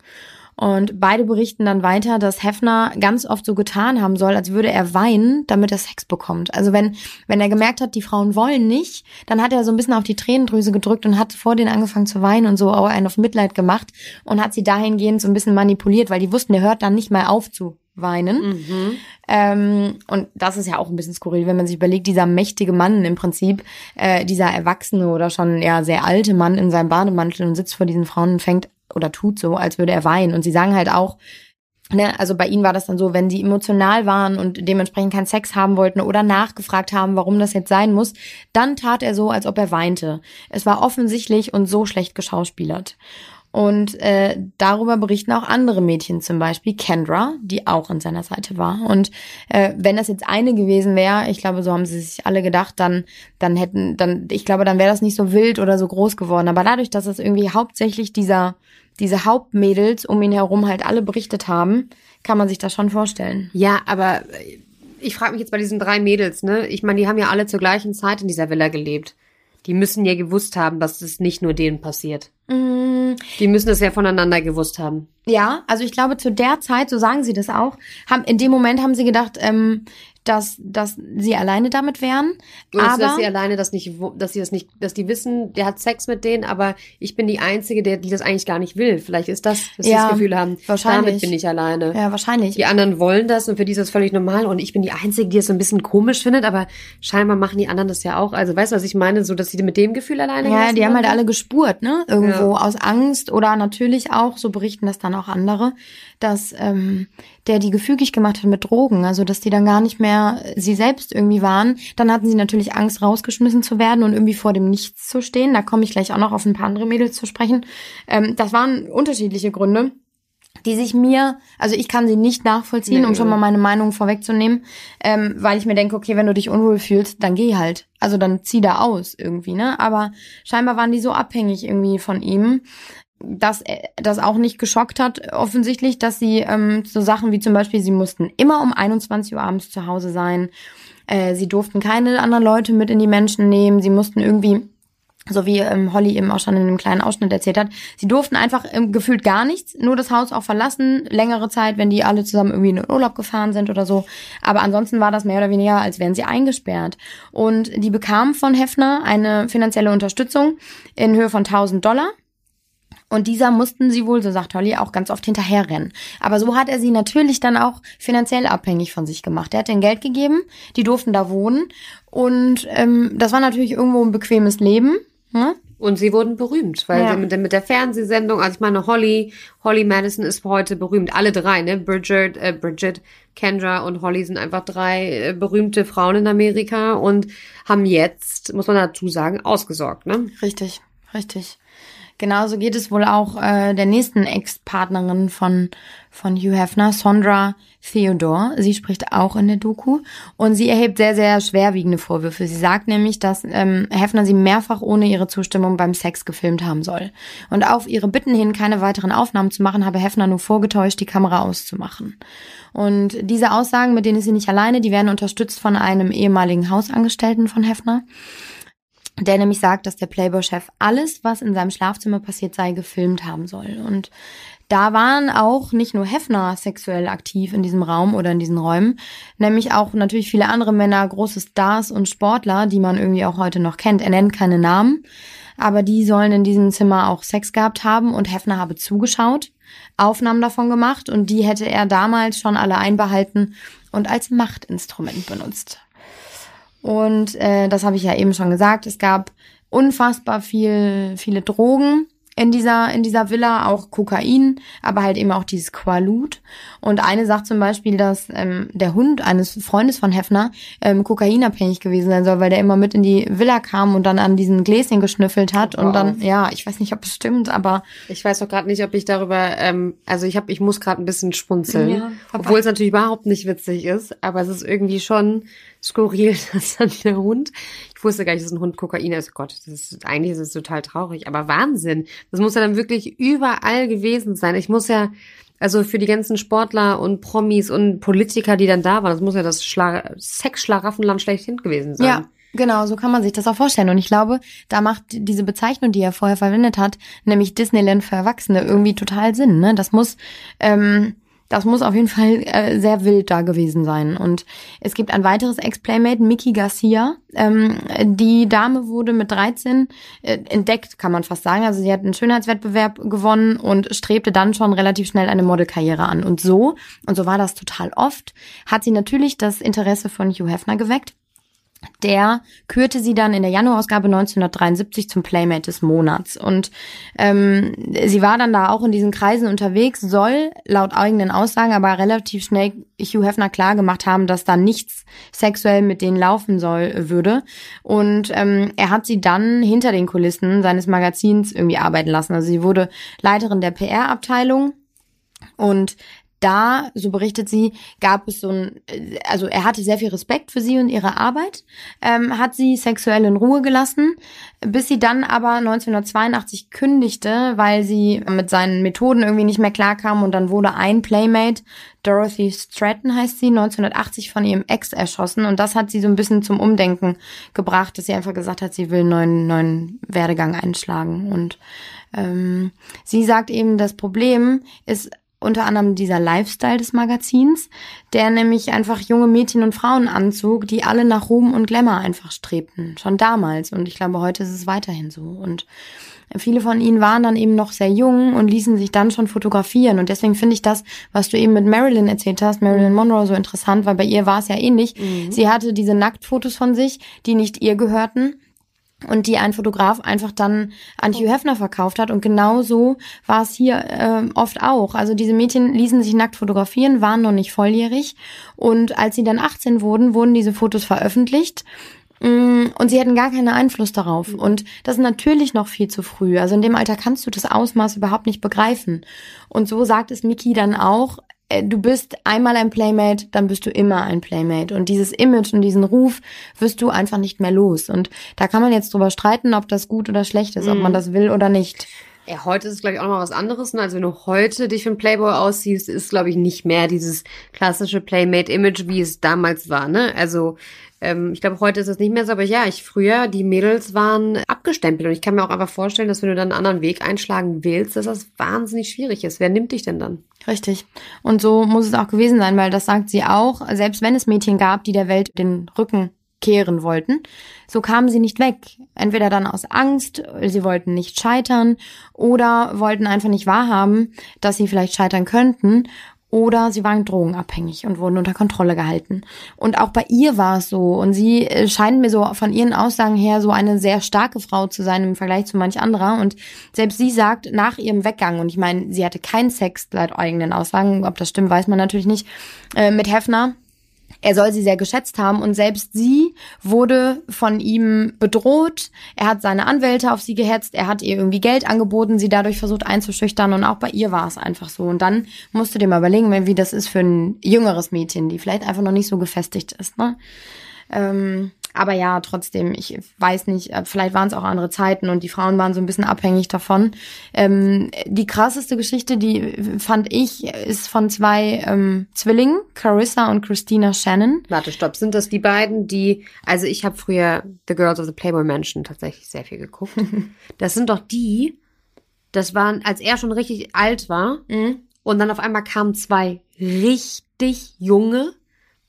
Und beide berichten dann weiter, dass Hefner ganz oft so getan haben soll, als würde er weinen, damit er Sex bekommt. Also wenn, wenn er gemerkt hat, die Frauen wollen nicht, dann hat er so ein bisschen auf die Tränendrüse gedrückt und hat vor denen angefangen zu weinen und so auch einen auf Mitleid gemacht und hat sie dahingehend so ein bisschen manipuliert, weil die wussten, der hört dann nicht mehr auf zu weinen. Mhm. Ähm, und das ist ja auch ein bisschen skurril, wenn man sich überlegt, dieser mächtige Mann im Prinzip, äh, dieser erwachsene oder schon ja sehr alte Mann in seinem Bademantel und sitzt vor diesen Frauen und fängt oder tut so, als würde er weinen. Und sie sagen halt auch, ne, also bei ihnen war das dann so, wenn sie emotional waren und dementsprechend keinen Sex haben wollten oder nachgefragt haben, warum das jetzt sein muss, dann tat er so, als ob er weinte. Es war offensichtlich und so schlecht geschauspielert. Und äh, darüber berichten auch andere Mädchen, zum Beispiel Kendra, die auch an seiner Seite war. Und äh, wenn das jetzt eine gewesen wäre, ich glaube, so haben sie sich alle gedacht, dann, dann hätten, dann, ich glaube, dann wäre das nicht so wild oder so groß geworden. Aber dadurch, dass es irgendwie hauptsächlich dieser, diese Hauptmädels um ihn herum halt alle berichtet haben, kann man sich das schon vorstellen. Ja, aber ich frage mich jetzt bei diesen drei Mädels, ne? Ich meine, die haben ja alle zur gleichen Zeit in dieser Villa gelebt. Die müssen ja gewusst haben, dass es nicht nur denen passiert. Mm. Die müssen es ja voneinander gewusst haben. Ja, also ich glaube, zu der Zeit, so sagen sie das auch, haben in dem Moment haben sie gedacht, ähm, dass, dass sie alleine damit wären. Oder aber dass sie alleine das nicht, dass sie das nicht, dass die wissen, der hat Sex mit denen, aber ich bin die Einzige, der, die das eigentlich gar nicht will. Vielleicht ist das, dass sie Ja, das Gefühl haben, wahrscheinlich. damit bin ich alleine. ja, wahrscheinlich. Die anderen wollen das und für die ist das völlig normal und ich bin die Einzige, die es so ein bisschen komisch findet, aber scheinbar machen die anderen das ja auch. Also weißt du, was ich meine? So, dass sie mit dem Gefühl alleine Ja, die haben halt alle gespurt, ne? Irgendwo aus Angst oder natürlich auch, so berichten das dann auch andere, dass ähm, der die gefügig gemacht hat mit Drogen, also dass die dann gar nicht mehr sie selbst irgendwie waren. Dann hatten sie natürlich Angst, rausgeschmissen zu werden und irgendwie vor dem Nichts zu stehen. Da komme ich gleich auch noch auf ein paar andere Mädels zu sprechen. Ähm, das waren unterschiedliche Gründe die sich mir, also ich kann sie nicht nachvollziehen, Nee, um schon mal meine Meinung vorwegzunehmen, ähm, weil ich mir denke, okay, wenn du dich unwohl fühlst, dann geh halt. Also dann zieh da aus irgendwie, ne? Aber scheinbar waren die so abhängig irgendwie von ihm, dass er das auch nicht geschockt hat, offensichtlich, dass sie ähm, so Sachen wie zum Beispiel, sie mussten immer um 21 Uhr abends zu Hause sein, äh, sie durften keine anderen Leute mit in die Menschen nehmen, sie mussten irgendwie so wie ähm, Holly eben auch schon in einem kleinen Ausschnitt erzählt hat, sie durften einfach ähm, gefühlt gar nichts, nur das Haus auch verlassen, längere Zeit, wenn die alle zusammen irgendwie in den Urlaub gefahren sind oder so. Aber ansonsten war das mehr oder weniger, als wären sie eingesperrt. Und die bekamen von Hefner eine finanzielle Unterstützung in Höhe von 1000 Dollar. Und dieser mussten sie wohl, so sagt Holly, auch ganz oft hinterherrennen. Aber so hat er sie natürlich dann auch finanziell abhängig von sich gemacht. Er hat ihnen Geld gegeben, die durften da wohnen. Und ähm, das war natürlich irgendwo ein bequemes Leben. Ne? Und sie wurden berühmt, weil Ja. sie mit, der- mit der Fernsehsendung, also ich meine, Holly, Holly Madison ist heute berühmt. Alle drei, ne? Bridget, äh, Bridget, Kendra und Holly sind einfach drei äh, berühmte Frauen in Amerika und haben jetzt, muss man dazu sagen, ausgesorgt, ne? Richtig, richtig. Genauso geht es wohl auch äh, der nächsten Ex-Partnerin von, von Hugh Hefner, Sondra Theodore. Sie spricht auch in der Doku und sie erhebt sehr, sehr schwerwiegende Vorwürfe. Sie sagt nämlich, dass ähm, Hefner sie mehrfach ohne ihre Zustimmung beim Sex gefilmt haben soll. Und auf ihre Bitten hin, keine weiteren Aufnahmen zu machen, habe Hefner nur vorgetäuscht, die Kamera auszumachen. Und diese Aussagen, mit denen ist sie nicht alleine, die werden unterstützt von einem ehemaligen Hausangestellten von Hefner der nämlich sagt, dass der Playboy-Chef alles, was in seinem Schlafzimmer passiert sei, gefilmt haben soll. Und da waren auch nicht nur Hefner sexuell aktiv in diesem Raum oder in diesen Räumen, nämlich auch natürlich viele andere Männer, große Stars und Sportler, die man irgendwie auch heute noch kennt. Er nennt keine Namen, aber die sollen in diesem Zimmer auch Sex gehabt haben und Hefner habe zugeschaut, Aufnahmen davon gemacht und die hätte er damals schon alle einbehalten und als Machtinstrument benutzt. Und äh, das habe ich ja eben schon gesagt. Es gab unfassbar viel, viele Drogen in dieser, in dieser Villa, auch Kokain, aber halt eben auch dieses Qualut. Und eine sagt zum Beispiel, dass ähm, der Hund eines Freundes von Hefner ähm, kokainabhängig gewesen sein soll, weil der immer mit in die Villa kam und dann an diesen Gläschen geschnüffelt hat. Hör Und dann, ja, ich weiß nicht, ob es stimmt, aber Ich weiß doch gerade nicht, ob ich darüber, ähm, also ich habe, ich muss gerade ein bisschen schmunzeln, Ja, obwohl es natürlich überhaupt nicht witzig ist, aber es ist irgendwie schon skurril, (laughs) dass dann der Hund, ich wusste gar nicht, dass ein Hund Kokain ist. Gott, das ist, eigentlich ist es total traurig, aber Wahnsinn. Das muss ja dann wirklich überall gewesen sein. Ich muss ja, also für die ganzen Sportler und Promis und Politiker, die dann da waren, das muss ja das Schla Sex-Schlaraffenland schlechthin gewesen sein. Ja, Genau, so kann man sich das auch vorstellen. Und ich glaube, da macht diese Bezeichnung, die er vorher verwendet hat, nämlich Disneyland für Erwachsene, irgendwie total Sinn. Ne? Das muss, ähm, das muss auf jeden Fall äh, sehr wild da gewesen sein. Und es gibt ein weiteres Ex-Playmate, Mickey Garcia. Ähm, die Dame wurde mit 13 äh, entdeckt, kann man fast sagen. Also sie hat einen Schönheitswettbewerb gewonnen und strebte dann schon relativ schnell eine Modelkarriere an. Und so, und so war das total oft, hat sie natürlich das Interesse von Hugh Hefner geweckt der kürte sie dann in der Januarausgabe 1973 zum Playmate des Monats. Und ähm, sie war dann da auch in diesen Kreisen unterwegs, soll laut eigenen Aussagen aber relativ schnell Hugh Hefner klar gemacht haben, dass da nichts sexuell mit denen laufen soll würde. Und ähm, er hat sie dann hinter den Kulissen seines Magazins irgendwie arbeiten lassen. Also sie wurde Leiterin der PR-Abteilung und da, so berichtet sie, gab es so ein, also er hatte sehr viel Respekt für sie und ihre Arbeit, ähm, hat sie sexuell in Ruhe gelassen, bis sie dann aber 1982 kündigte, weil sie mit seinen Methoden irgendwie nicht mehr klarkam und dann wurde ein Playmate, Dorothy Stratton heißt sie, 1980 von ihrem Ex erschossen und das hat sie so ein bisschen zum Umdenken gebracht, dass sie einfach gesagt hat, sie will einen neuen, neuen Werdegang einschlagen und ähm, sie sagt eben, das Problem ist unter anderem dieser Lifestyle des Magazins, der nämlich einfach junge Mädchen und Frauen anzog, die alle nach Ruhm und Glamour einfach strebten. Schon damals. Und ich glaube, heute ist es weiterhin so. Und viele von ihnen waren dann eben noch sehr jung und ließen sich dann schon fotografieren. Und deswegen finde ich das, was du eben mit Marilyn erzählt hast, Marilyn Monroe, so interessant, weil bei ihr war es ja ähnlich. Mhm. Sie hatte diese Nacktfotos von sich, die nicht ihr gehörten und die ein Fotograf einfach dann an Hugh Hefner verkauft hat. Und genau so war es hier äh, oft auch. Also diese Mädchen ließen sich nackt fotografieren, waren noch nicht volljährig. Und als sie dann 18 wurden, wurden diese Fotos veröffentlicht. Mm, und sie hatten gar keinen Einfluss darauf. Und das ist natürlich noch viel zu früh. Also in dem Alter kannst du das Ausmaß überhaupt nicht begreifen. Und so sagt es Miki dann auch, du bist einmal ein Playmate, dann bist du immer ein Playmate. Und dieses Image und diesen Ruf wirst du einfach nicht mehr los. Und da kann man jetzt drüber streiten, ob das gut oder schlecht ist, mhm. ob man das will oder nicht. Ja, heute ist es, glaube ich, auch noch was anderes. Ne? Also wenn du heute dich für einen Playboy aussiehst, ist, glaube ich, nicht mehr dieses klassische Playmate-Image, wie es damals war. Ne? Also ähm, ich glaube, heute ist es nicht mehr so, aber ja, ich früher, die Mädels waren abgestempelt und ich kann mir auch einfach vorstellen, dass wenn du dann einen anderen Weg einschlagen willst, dass das wahnsinnig schwierig ist. Wer nimmt dich denn dann? Richtig. Und so muss es auch gewesen sein, weil das sagt sie auch, selbst wenn es Mädchen gab, die der Welt den Rücken kehren wollten, so kamen sie nicht weg. Entweder dann aus Angst, sie wollten nicht scheitern oder wollten einfach nicht wahrhaben, dass sie vielleicht scheitern könnten oder sie waren drogenabhängig und wurden unter Kontrolle gehalten. Und auch bei ihr war es so. Und sie äh, scheint mir so von ihren Aussagen her so eine sehr starke Frau zu sein im Vergleich zu manch anderer. Und selbst sie sagt nach ihrem Weggang, und ich meine, sie hatte keinen Sex laut eigenen Aussagen, ob das stimmt, weiß man natürlich nicht, äh, mit Hefner, er soll sie sehr geschätzt haben und selbst sie wurde von ihm bedroht. Er hat seine Anwälte auf sie gehetzt, er hat ihr irgendwie Geld angeboten, sie dadurch versucht einzuschüchtern und auch bei ihr war es einfach so. Und dann musst du dir mal überlegen, wie das ist für ein jüngeres Mädchen, die vielleicht einfach noch nicht so gefestigt ist. Ne? Ähm, aber ja, trotzdem, ich weiß nicht, äh, vielleicht waren es auch andere Zeiten und die Frauen waren so ein bisschen abhängig davon. Ähm, die krasseste Geschichte, die fand ich, ist von zwei ähm, Zwillingen, Carissa und Christina Shannon. Warte, stopp, sind das die beiden, die, also ich habe früher The Girls of the Playboy Mansion tatsächlich sehr viel geguckt. (laughs) das sind doch die, das waren, als er schon richtig alt war mhm. und dann auf einmal kamen zwei richtig junge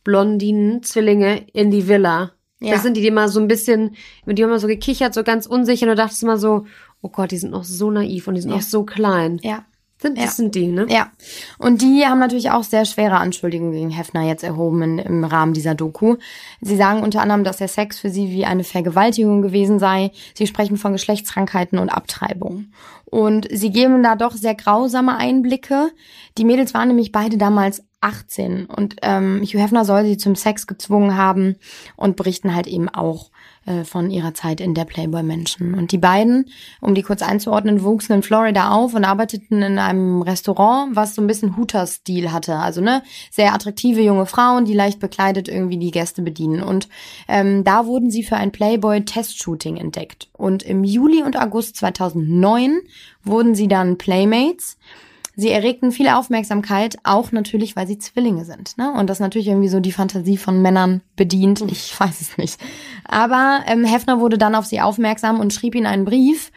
Blondinen, Zwillinge in die Villa ja. Das sind die, die immer so ein bisschen, die haben immer so gekichert, so ganz unsicher und du dachtest immer so, oh Gott, die sind noch so naiv und die sind ja. noch so klein. Ja. Sind, das ja. sind die, ne? Ja. Und die haben natürlich auch sehr schwere Anschuldigungen gegen Hefner jetzt erhoben in, im Rahmen dieser Doku. Sie sagen unter anderem, dass der Sex für sie wie eine Vergewaltigung gewesen sei. Sie sprechen von Geschlechtskrankheiten und Abtreibung. Und sie geben da doch sehr grausame Einblicke. Die Mädels waren nämlich beide damals 18 und ähm, Hugh Hefner soll sie zum Sex gezwungen haben und berichten halt eben auch äh, von ihrer Zeit in der Playboy Mansion. Und die beiden, um die kurz einzuordnen, wuchsen in Florida auf und arbeiteten in einem Restaurant, was so ein bisschen Hooter-Stil hatte. Also ne, sehr attraktive junge Frauen, die leicht bekleidet irgendwie die Gäste bedienen. Und ähm, da wurden sie für ein Playboy-Test-Shooting entdeckt. Und im Juli und August 2009 wurden sie dann Playmates. Sie erregten viel Aufmerksamkeit, auch natürlich, weil sie Zwillinge sind. Ne? Und das natürlich irgendwie so die Fantasie von Männern bedient. Hm. Ich weiß es nicht. Aber ähm, Hefner wurde dann auf sie aufmerksam und schrieb ihnen einen Brief,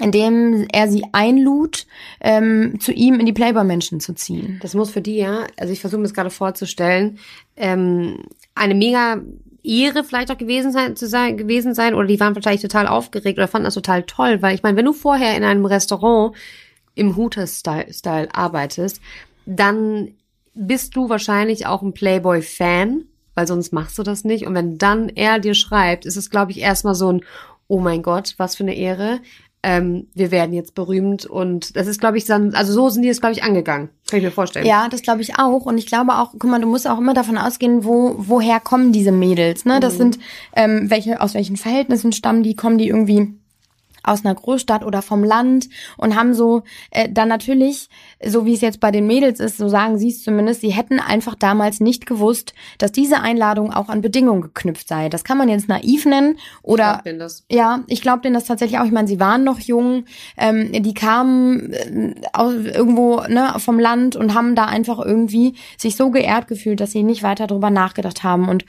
in dem er sie einlud, ähm, zu ihm in die Playboy-Menschen zu ziehen. Das muss für die ja, also ich versuche mir das gerade vorzustellen, ähm, eine mega Ehre vielleicht auch gewesen sein, zu sein, gewesen sein, oder die waren wahrscheinlich total aufgeregt oder fanden das total toll, weil ich meine, wenn du vorher in einem Restaurant im Hooters-Style arbeitest, dann bist du wahrscheinlich auch ein Playboy-Fan, weil sonst machst du das nicht. Und wenn dann er dir schreibt, ist es, glaube ich, erstmal so ein, oh mein Gott, was für eine Ehre. Ähm, wir werden jetzt berühmt und das ist, glaube ich, dann, also so sind die es, glaube ich, angegangen. Kann ich mir vorstellen. Ja, das glaube ich auch. Und ich glaube auch, guck mal, du musst auch immer davon ausgehen, wo, woher kommen diese Mädels, ne? Das mhm. sind, ähm, welche, aus welchen Verhältnissen stammen die, kommen die irgendwie aus einer Großstadt oder vom Land und haben so äh, dann natürlich, so wie es jetzt bei den Mädels ist, so sagen sie es zumindest, sie hätten einfach damals nicht gewusst, dass diese Einladung auch an Bedingungen geknüpft sei. Das kann man jetzt naiv nennen oder ich das. ja, ich glaube denen das tatsächlich auch. Ich meine, sie waren noch jung, ähm, die kamen äh, aus, irgendwo ne, vom Land und haben da einfach irgendwie sich so geehrt gefühlt, dass sie nicht weiter darüber nachgedacht haben und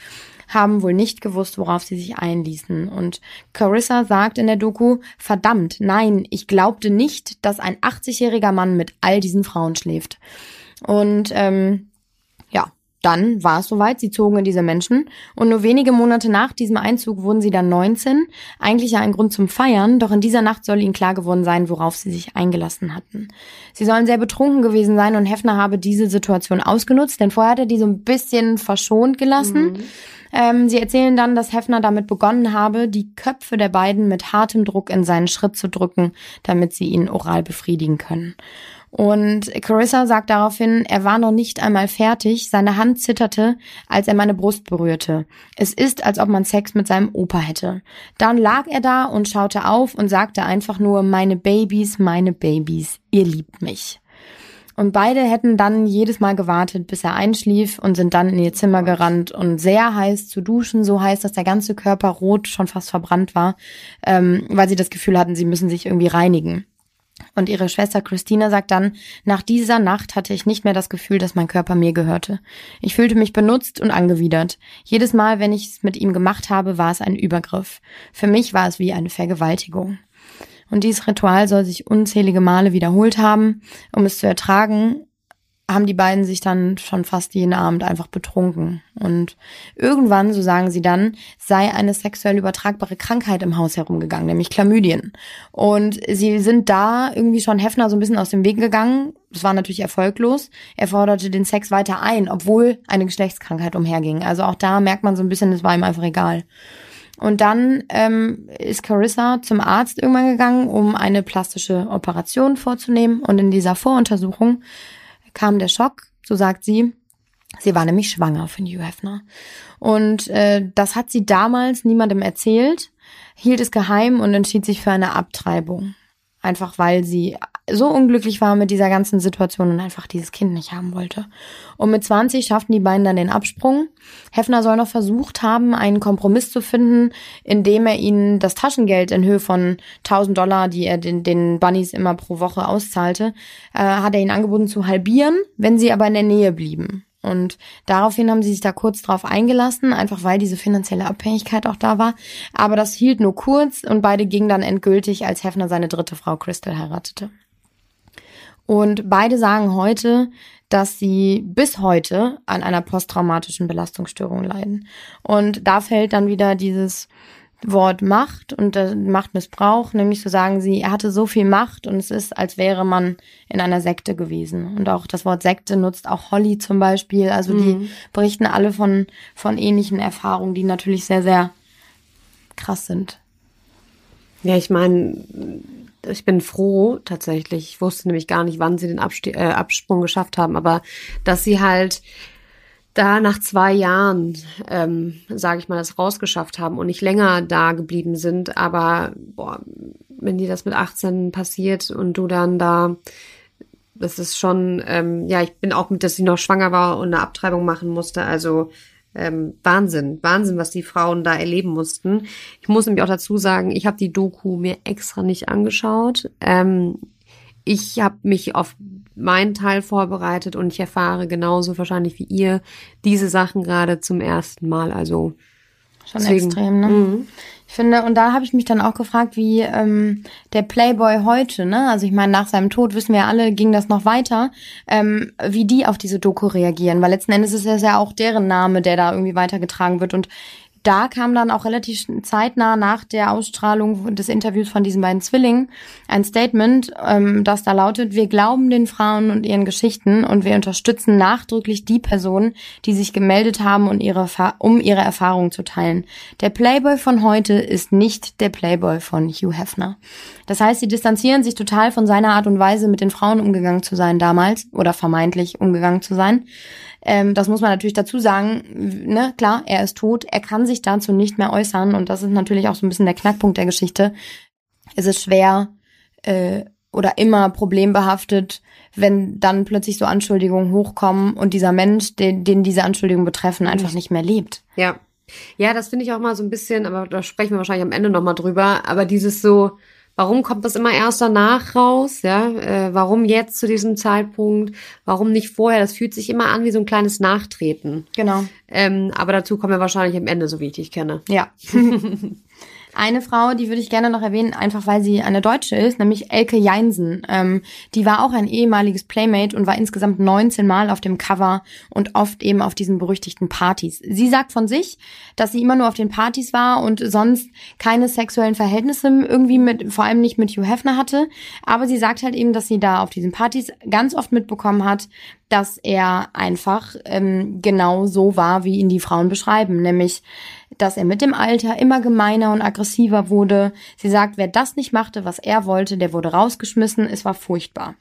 haben wohl nicht gewusst, worauf sie sich einließen. Und Carissa sagt in der Doku, verdammt, nein, ich glaubte nicht, dass ein 80-jähriger Mann mit all diesen Frauen schläft. Und ähm, ja, dann war es soweit, sie zogen in diese Menschen und nur wenige Monate nach diesem Einzug wurden sie dann 19. Eigentlich ja ein Grund zum Feiern, doch in dieser Nacht soll ihnen klar geworden sein, worauf sie sich eingelassen hatten. Sie sollen sehr betrunken gewesen sein und Hefner habe diese Situation ausgenutzt, denn vorher hat er die so ein bisschen verschont gelassen. Mhm. Ähm, sie erzählen dann, dass Hefner damit begonnen habe, die Köpfe der beiden mit hartem Druck in seinen Schritt zu drücken, damit sie ihn oral befriedigen können. Und Carissa sagt daraufhin, er war noch nicht einmal fertig, seine Hand zitterte, als er meine Brust berührte. Es ist, als ob man Sex mit seinem Opa hätte. Dann lag er da und schaute auf und sagte einfach nur, meine Babys, meine Babys, ihr liebt mich. Und beide hätten dann jedes Mal gewartet, bis er einschlief und sind dann in ihr Zimmer gerannt und sehr heiß zu duschen, so heiß, dass der ganze Körper rot schon fast verbrannt war, ähm, weil sie das Gefühl hatten, sie müssen sich irgendwie reinigen. Und ihre Schwester Christina sagt dann, nach dieser Nacht hatte ich nicht mehr das Gefühl, dass mein Körper mir gehörte. Ich fühlte mich benutzt und angewidert. Jedes Mal, wenn ich es mit ihm gemacht habe, war es ein Übergriff. Für mich war es wie eine Vergewaltigung. Und dieses Ritual soll sich unzählige Male wiederholt haben. Um es zu ertragen, haben die beiden sich dann schon fast jeden Abend einfach betrunken. Und irgendwann, so sagen sie dann, sei eine sexuell übertragbare Krankheit im Haus herumgegangen, nämlich Chlamydien. Und sie sind da irgendwie schon Hefner so ein bisschen aus dem Weg gegangen. Das war natürlich erfolglos. Er forderte den Sex weiter ein, obwohl eine Geschlechtskrankheit umherging. Also auch da merkt man so ein bisschen, es war ihm einfach egal. Und dann ähm, ist Carissa zum Arzt irgendwann gegangen, um eine plastische Operation vorzunehmen. Und in dieser Voruntersuchung kam der Schock, so sagt sie. Sie war nämlich schwanger von Hugh Hefner. Und äh, das hat sie damals niemandem erzählt, hielt es geheim und entschied sich für eine Abtreibung. Einfach weil sie so unglücklich war mit dieser ganzen Situation und einfach dieses Kind nicht haben wollte. Und mit 20 schafften die beiden dann den Absprung. Hefner soll noch versucht haben, einen Kompromiss zu finden, indem er ihnen das Taschengeld in Höhe von 1000 Dollar, die er den, den Bunnies immer pro Woche auszahlte, äh, hat er ihnen angeboten zu halbieren, wenn sie aber in der Nähe blieben. Und daraufhin haben sie sich da kurz drauf eingelassen, einfach weil diese finanzielle Abhängigkeit auch da war. Aber das hielt nur kurz und beide gingen dann endgültig, als Hefner seine dritte Frau Crystal heiratete. Und beide sagen heute, dass sie bis heute an einer posttraumatischen Belastungsstörung leiden. Und da fällt dann wieder dieses Wort Macht und äh, Machtmissbrauch, nämlich so sagen sie, er hatte so viel Macht und es ist, als wäre man in einer Sekte gewesen. Und auch das Wort Sekte nutzt auch Holly zum Beispiel. Also mhm. die berichten alle von, von ähnlichen Erfahrungen, die natürlich sehr, sehr krass sind. Ja, ich meine, ich bin froh tatsächlich. Ich wusste nämlich gar nicht, wann sie den Abste äh, Absprung geschafft haben, aber dass sie halt da nach zwei Jahren, ähm, sage ich mal, das rausgeschafft haben und nicht länger da geblieben sind. Aber boah, wenn dir das mit 18 passiert und du dann da, das ist schon, ähm, ja, ich bin auch mit, dass sie noch schwanger war und eine Abtreibung machen musste. Also ähm, Wahnsinn, Wahnsinn, was die Frauen da erleben mussten. Ich muss nämlich auch dazu sagen, ich habe die Doku mir extra nicht angeschaut. Ähm, ich habe mich auf meinen Teil vorbereitet und ich erfahre genauso wahrscheinlich wie ihr diese Sachen gerade zum ersten Mal. Also schon deswegen, extrem, ne? Mhm. Ich finde, und da habe ich mich dann auch gefragt, wie ähm, der Playboy heute, ne? Also ich meine, nach seinem Tod wissen wir alle, ging das noch weiter, ähm, wie die auf diese Doku reagieren, weil letzten Endes ist es ja auch deren Name, der da irgendwie weitergetragen wird. Und da kam dann auch relativ zeitnah nach der Ausstrahlung des Interviews von diesen beiden Zwillingen ein Statement, ähm, das da lautet, wir glauben den Frauen und ihren Geschichten und wir unterstützen nachdrücklich die Personen, die sich gemeldet haben, um ihre, um ihre Erfahrungen zu teilen. Der Playboy von heute ist nicht der Playboy von Hugh Hefner. Das heißt, sie distanzieren sich total von seiner Art und Weise, mit den Frauen umgegangen zu sein damals oder vermeintlich umgegangen zu sein. Ähm, das muss man natürlich dazu sagen. Ne? Klar, er ist tot. Er kann sich dazu nicht mehr äußern. Und das ist natürlich auch so ein bisschen der Knackpunkt der Geschichte. Es ist schwer äh, oder immer problembehaftet, wenn dann plötzlich so Anschuldigungen hochkommen und dieser Mensch, den, den diese Anschuldigungen betreffen, einfach nicht mehr lebt. Ja. Ja, das finde ich auch mal so ein bisschen, aber da sprechen wir wahrscheinlich am Ende nochmal drüber. Aber dieses so, Warum kommt das immer erst danach raus? Ja, äh, warum jetzt zu diesem Zeitpunkt? Warum nicht vorher? Das fühlt sich immer an wie so ein kleines Nachtreten. Genau. Ähm, aber dazu kommen wir wahrscheinlich am Ende, so wie ich dich kenne. Ja. (laughs) Eine Frau, die würde ich gerne noch erwähnen, einfach weil sie eine Deutsche ist, nämlich Elke Jeinsen. Ähm, die war auch ein ehemaliges Playmate und war insgesamt 19 Mal auf dem Cover und oft eben auf diesen berüchtigten Partys. Sie sagt von sich, dass sie immer nur auf den Partys war und sonst keine sexuellen Verhältnisse irgendwie mit, vor allem nicht mit Hugh Hefner hatte. Aber sie sagt halt eben, dass sie da auf diesen Partys ganz oft mitbekommen hat, dass er einfach ähm, genau so war, wie ihn die Frauen beschreiben, nämlich dass er mit dem Alter immer gemeiner und aggressiver wurde. Sie sagt, wer das nicht machte, was er wollte, der wurde rausgeschmissen. Es war furchtbar.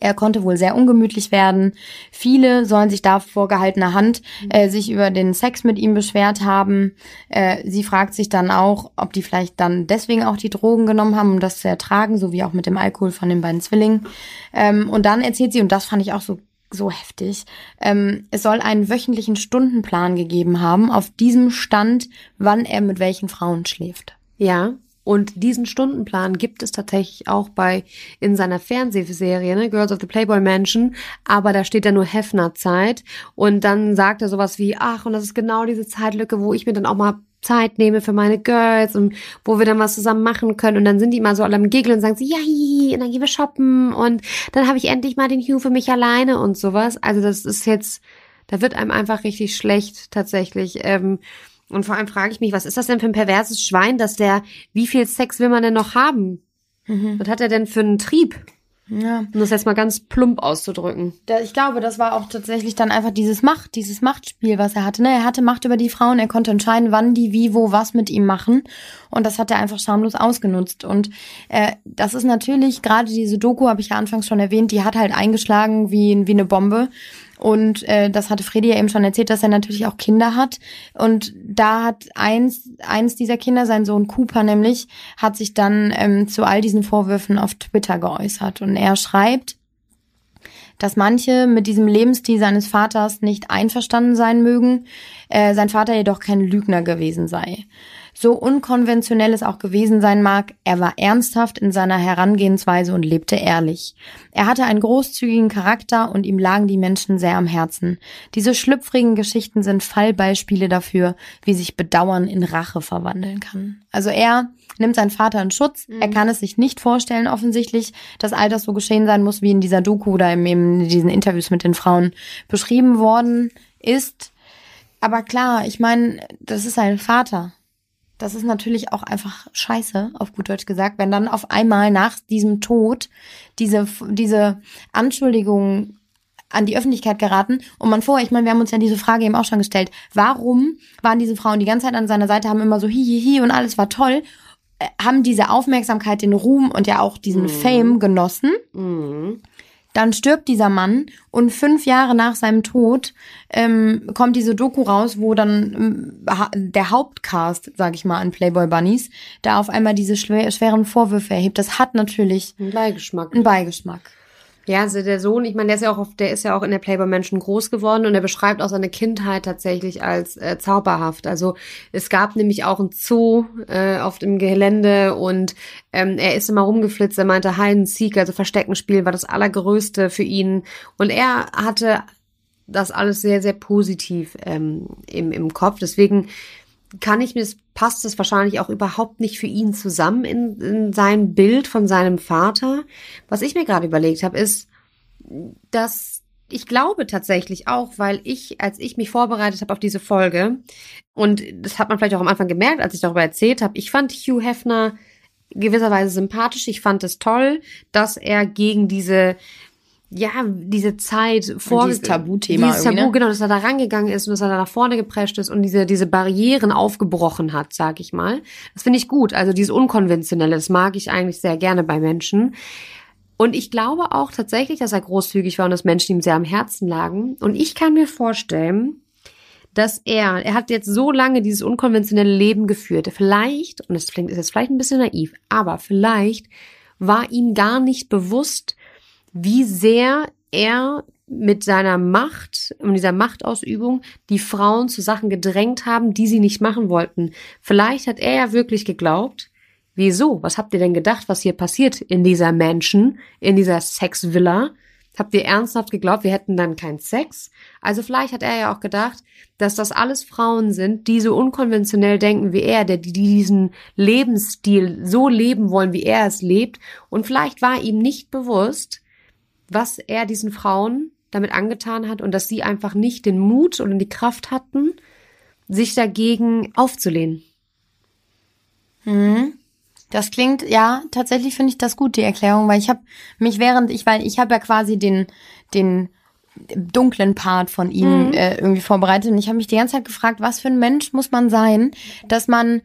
Er konnte wohl sehr ungemütlich werden. Viele sollen sich da vor gehaltener Hand äh, sich über den Sex mit ihm beschwert haben. Äh, sie fragt sich dann auch, ob die vielleicht dann deswegen auch die Drogen genommen haben, um das zu ertragen, so wie auch mit dem Alkohol von den beiden Zwillingen. Ähm, und dann erzählt sie, und das fand ich auch so so heftig. Ähm, es soll einen wöchentlichen Stundenplan gegeben haben auf diesem Stand, wann er mit welchen Frauen schläft. Ja. Und diesen Stundenplan gibt es tatsächlich auch bei in seiner Fernsehserie, ne, Girls of the Playboy Mansion, aber da steht ja nur Hefner Zeit und dann sagt er sowas wie, ach, und das ist genau diese Zeitlücke, wo ich mir dann auch mal Zeit nehme für meine Girls und wo wir dann was zusammen machen können. Und dann sind die immer so alle am Giggeln und sagen sie, ja, und dann gehen wir shoppen und dann habe ich endlich mal den Hugh für mich alleine und sowas. Also das ist jetzt, da wird einem einfach richtig schlecht tatsächlich. Ähm, und vor allem frage ich mich, was ist das denn für ein perverses Schwein, dass der, wie viel Sex will man denn noch haben? Mhm. Was hat er denn für einen Trieb? Ja. Um das jetzt mal ganz plump auszudrücken. Da, ich glaube, das war auch tatsächlich dann einfach dieses Macht, dieses Machtspiel, was er hatte. Ne? Er hatte Macht über die Frauen, er konnte entscheiden, wann die wie, wo, was mit ihm machen. Und das hat er einfach schamlos ausgenutzt. Und äh, das ist natürlich, gerade diese Doku, habe ich ja anfangs schon erwähnt, die hat halt eingeschlagen wie, wie eine Bombe. Und äh, das hatte Freddy ja eben schon erzählt, dass er natürlich auch Kinder hat. Und da hat eins, eins dieser Kinder, sein Sohn Cooper nämlich, hat sich dann ähm, zu all diesen Vorwürfen auf Twitter geäußert. Und er schreibt, dass manche mit diesem Lebensstil seines Vaters nicht einverstanden sein mögen, äh, sein Vater jedoch kein Lügner gewesen sei. So unkonventionell es auch gewesen sein mag, er war ernsthaft in seiner Herangehensweise und lebte ehrlich. Er hatte einen großzügigen Charakter und ihm lagen die Menschen sehr am Herzen. Diese schlüpfrigen Geschichten sind Fallbeispiele dafür, wie sich Bedauern in Rache verwandeln kann. Also er nimmt seinen Vater in Schutz. Mhm. Er kann es sich nicht vorstellen, offensichtlich, dass all das so geschehen sein muss, wie in dieser Doku oder in diesen Interviews mit den Frauen beschrieben worden ist. Aber klar, ich meine, das ist sein Vater das ist natürlich auch einfach scheiße, auf gut Deutsch gesagt, wenn dann auf einmal nach diesem Tod diese, diese Anschuldigungen an die Öffentlichkeit geraten und man vorher, ich meine, wir haben uns ja diese Frage eben auch schon gestellt, warum waren diese Frauen die ganze Zeit an seiner Seite, haben immer so hi, hi, hi und alles war toll äh, haben diese Aufmerksamkeit, den Ruhm und ja auch diesen Fame genossen. Dann stirbt dieser Mann und fünf Jahre nach seinem Tod ähm, kommt diese Doku raus, wo dann ähm, der Hauptcast, sag ich mal, an Playboy Bunnies, da auf einmal diese schwer, schweren Vorwürfe erhebt. Das hat natürlich Ein Beigeschmack. einen Beigeschmack. Ja, also der Sohn, ich meine, der ist ja auch auf, der ist ja auch in der Playboy Menschen groß geworden und er beschreibt auch seine Kindheit tatsächlich als äh, zauberhaft. Also es gab nämlich auch ein Zoo äh, auf dem Gelände und ähm, er ist immer rumgeflitzt. Er meinte Hide and Seek, also Versteckenspiel, war das allergrößte für ihn und er hatte das alles sehr sehr positiv ähm, im im Kopf. Deswegen kann ich mir, das passt es wahrscheinlich auch überhaupt nicht für ihn zusammen in, in sein Bild von seinem Vater. Was ich mir gerade überlegt habe, ist, dass ich glaube tatsächlich auch, weil ich, als ich mich vorbereitet habe auf diese Folge, und das hat man vielleicht auch am Anfang gemerkt, als ich darüber erzählt habe, ich fand Hugh Hefner gewisserweise sympathisch. Ich fand es toll, dass er gegen diese ja, diese Zeit vor dieses Tabuthema dieses irgendwie, Tabu, ne? genau, dass er da rangegangen ist und dass er da nach vorne geprescht ist und diese diese Barrieren aufgebrochen hat, sag ich mal. Das finde ich gut. Also dieses unkonventionelle, das mag ich eigentlich sehr gerne bei Menschen. Und ich glaube auch tatsächlich, dass er großzügig war und dass Menschen ihm sehr am Herzen lagen. Und ich kann mir vorstellen, dass er, er hat jetzt so lange dieses unkonventionelle Leben geführt. Vielleicht, und das klingt ist jetzt vielleicht ein bisschen naiv, aber vielleicht war ihm gar nicht bewusst, wie sehr er mit seiner Macht und dieser Machtausübung die Frauen zu Sachen gedrängt haben, die sie nicht machen wollten. Vielleicht hat er ja wirklich geglaubt, wieso? Was habt ihr denn gedacht, was hier passiert in dieser Mansion, in dieser Sexvilla? Habt ihr ernsthaft geglaubt, wir hätten dann keinen Sex? Also vielleicht hat er ja auch gedacht, dass das alles Frauen sind, die so unkonventionell denken wie er, die diesen Lebensstil so leben wollen, wie er es lebt. Und vielleicht war ihm nicht bewusst, was er diesen Frauen damit angetan hat und dass sie einfach nicht den Mut oder die Kraft hatten, sich dagegen aufzulehnen. Das klingt, ja, tatsächlich finde ich das gut, die Erklärung, weil ich habe mich während, ich, weil ich habe ja quasi den, den dunklen Part von ihm äh, irgendwie vorbereitet und ich habe mich die ganze Zeit gefragt, was für ein Mensch muss man sein, dass man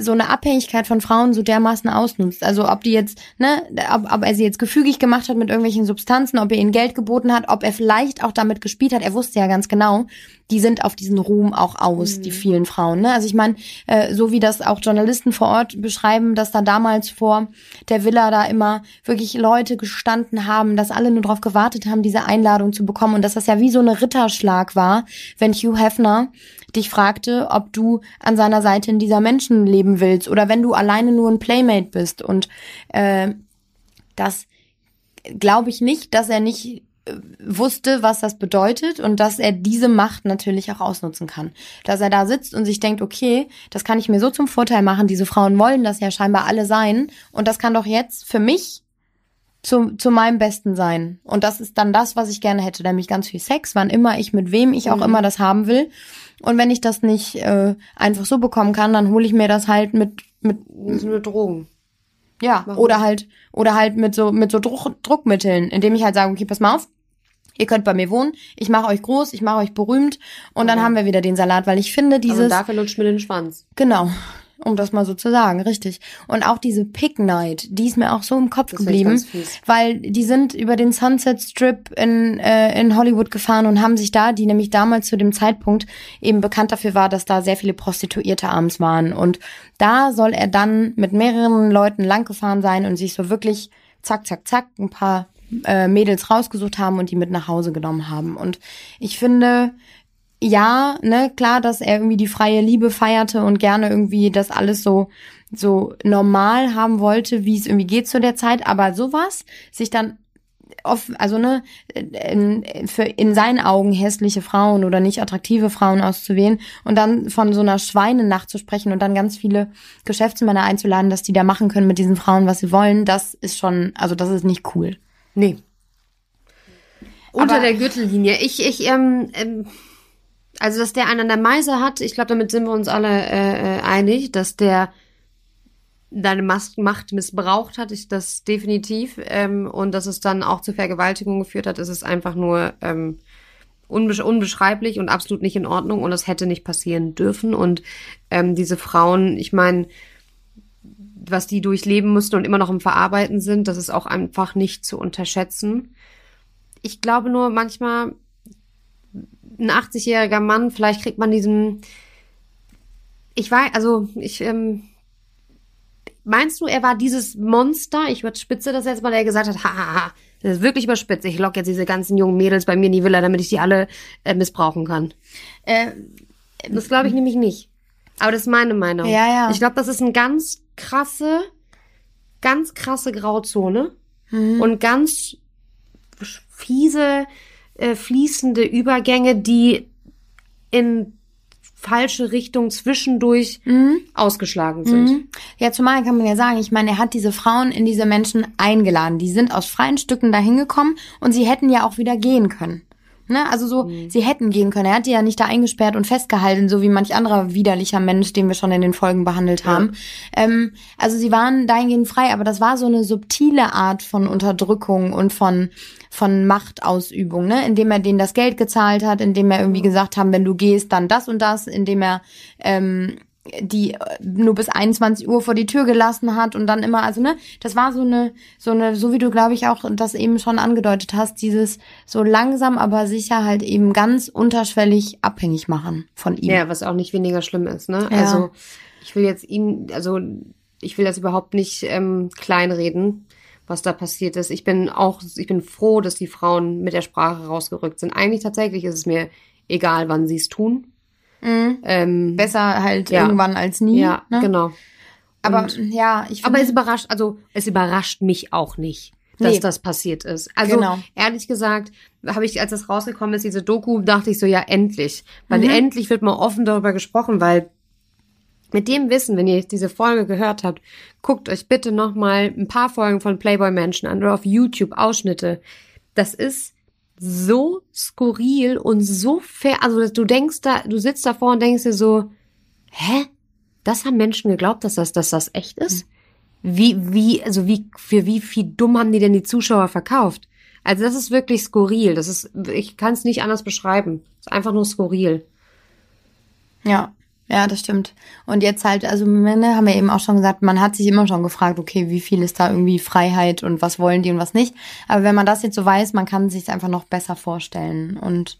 so eine Abhängigkeit von Frauen so dermaßen ausnutzt. Also ob die jetzt, ne, ob, ob er sie jetzt gefügig gemacht hat mit irgendwelchen Substanzen, ob er ihnen Geld geboten hat, ob er vielleicht auch damit gespielt hat. Er wusste ja ganz genau, die sind auf diesen Ruhm auch aus, die vielen Frauen. Ne? Also ich meine, äh, so wie das auch Journalisten vor Ort beschreiben, dass da damals vor der Villa da immer wirklich Leute gestanden haben, dass alle nur darauf gewartet haben, diese Einladung zu bekommen und dass das ja wie so eine Ritterschlag war, wenn Hugh Hefner dich fragte, ob du an seiner Seite in dieser Menschen leben willst oder wenn du alleine nur ein Playmate bist. Und äh, das glaube ich nicht, dass er nicht äh, wusste, was das bedeutet und dass er diese Macht natürlich auch ausnutzen kann. Dass er da sitzt und sich denkt, okay, das kann ich mir so zum Vorteil machen, diese Frauen wollen das ja scheinbar alle sein und das kann doch jetzt für mich zu, zu meinem Besten sein. Und das ist dann das, was ich gerne hätte, nämlich ganz viel Sex, wann immer ich mit wem ich auch immer das haben will. Und wenn ich das nicht äh, einfach so bekommen kann, dann hole ich mir das halt mit mit eine Drogen. ja, Warum? oder halt, oder halt mit so, mit so Druck, Druckmitteln, indem ich halt sage, okay, pass mal auf, ihr könnt bei mir wohnen, ich mache euch groß, ich mache euch berühmt und dann haben wir wieder den Salat, weil ich finde Dieses also dafür lutscht mir den Schwanz. genau, um das mal so zu sagen, richtig. Und auch diese Pick Night, die ist mir auch so im Kopf Das geblieben, weil die sind über den Sunset Strip in, äh, in Hollywood gefahren und haben sich da, die nämlich damals zu dem Zeitpunkt eben bekannt dafür war, dass da sehr viele Prostituierte abends waren. Und da soll er dann mit mehreren Leuten langgefahren sein und sich so wirklich zack, zack, zack ein paar äh, Mädels rausgesucht haben und die mit nach Hause genommen haben. Und ich finde, ja, ne, klar, dass er irgendwie die freie Liebe feierte und gerne irgendwie das alles so so normal haben wollte, wie es irgendwie geht zu der Zeit, aber sowas sich dann off, also ne, in, für in seinen Augen hässliche Frauen oder nicht attraktive Frauen auszuwählen und dann von so einer Schweinenacht zu sprechen und dann ganz viele Geschäftsmänner einzuladen, dass die da machen können mit diesen Frauen, was sie wollen, das ist schon, also das ist nicht cool. Nee. Unter Aber- der Gürtellinie. Ich, ich, ähm, ähm, also dass der einen an der Meise hat, ich glaube, damit sind wir uns alle äh, äh, einig, dass der deine Mas Macht missbraucht hat, ist das definitiv. Ähm, und dass es dann auch zu Vergewaltigung geführt hat, ist es einfach nur ähm, unbesch unbeschreiblich und absolut nicht in Ordnung und das hätte nicht passieren dürfen. Und ähm, diese Frauen, ich meine, was die durchleben mussten und immer noch im Verarbeiten sind, das ist auch einfach nicht zu unterschätzen. Ich glaube nur manchmal, ein 80-jähriger Mann, vielleicht kriegt man diesen, ich weiß, also ich, ähm, meinst du, er war dieses Monster, ich überspitze das jetzt mal, der gesagt hat, hahaha, das ist wirklich überspitzt, ich lock jetzt diese ganzen jungen Mädels bei mir in die Villa, damit ich die alle äh, missbrauchen kann. Äh, Das glaube ich nämlich nicht. Aber das ist meine Meinung. Ja, ja. Ich glaube, das ist eine ganz krasse, ganz krasse Grauzone Mhm. und ganz fiese, äh, fließende Übergänge, die in falsche Richtung zwischendurch ausgeschlagen sind. Mhm. Ja, zumal kann man ja sagen, ich meine, er hat diese Frauen in diese Menschen eingeladen. Die sind aus freien Stücken dahin gekommen und sie hätten ja auch wieder gehen können. Ne? Also so, sie hätten gehen können. Er hat die ja nicht da eingesperrt und festgehalten, so wie manch anderer widerlicher Mensch, den wir schon in den Folgen behandelt haben. Ähm, also sie waren dahingehend frei, aber das war so eine subtile Art von Unterdrückung und von von Machtausübung, ne? indem er denen das Geld gezahlt hat, indem er irgendwie gesagt haben, wenn du gehst, dann das und das, indem er ähm, die nur bis 21 Uhr vor die Tür gelassen hat und dann immer, also ne, das war so eine, so eine, so wie du glaube ich auch das eben schon angedeutet hast, dieses so langsam, aber sicher halt eben ganz unterschwellig abhängig machen von ihm. Ja, was auch nicht weniger schlimm ist, ne? Ja. Also ich will jetzt ihn, also ich will das überhaupt nicht ähm, kleinreden, was da passiert ist. Ich bin auch, ich bin froh, dass die Frauen mit der Sprache rausgerückt sind. Eigentlich tatsächlich ist es mir egal, wann sie es tun. Ähm, Besser halt Ja. irgendwann als nie. ja, ne? genau. Aber Und- ja, ich Aber finde, es überrascht, also es überrascht mich auch nicht, dass Nee. das passiert ist. Also Genau. ehrlich gesagt, habe ich, als das rausgekommen ist, diese Doku, dachte ich so, ja, endlich. Weil Mhm. endlich wird mal offen darüber gesprochen, weil mit dem Wissen, wenn ihr diese Folge gehört habt, guckt euch bitte noch mal ein paar Folgen von Playboy Mansion an oder auf YouTube Ausschnitte. Das ist so skurril und so fair. Also du denkst da, du sitzt davor und denkst dir so, hä? Das haben Menschen geglaubt, dass das, dass das echt ist? Wie, wie, also wie, für wie viel dumm haben die denn die Zuschauer verkauft? Also das ist wirklich skurril. Das ist, ich kann es nicht anders beschreiben. Es ist einfach nur skurril. Ja, ja, das stimmt. Und jetzt halt, also ne, haben wir eben auch schon gesagt, man hat sich immer schon gefragt, okay, wie viel ist da irgendwie Freiheit und was wollen die und was nicht. Aber wenn man das jetzt so weiß, man kann sich einfach noch besser vorstellen. Und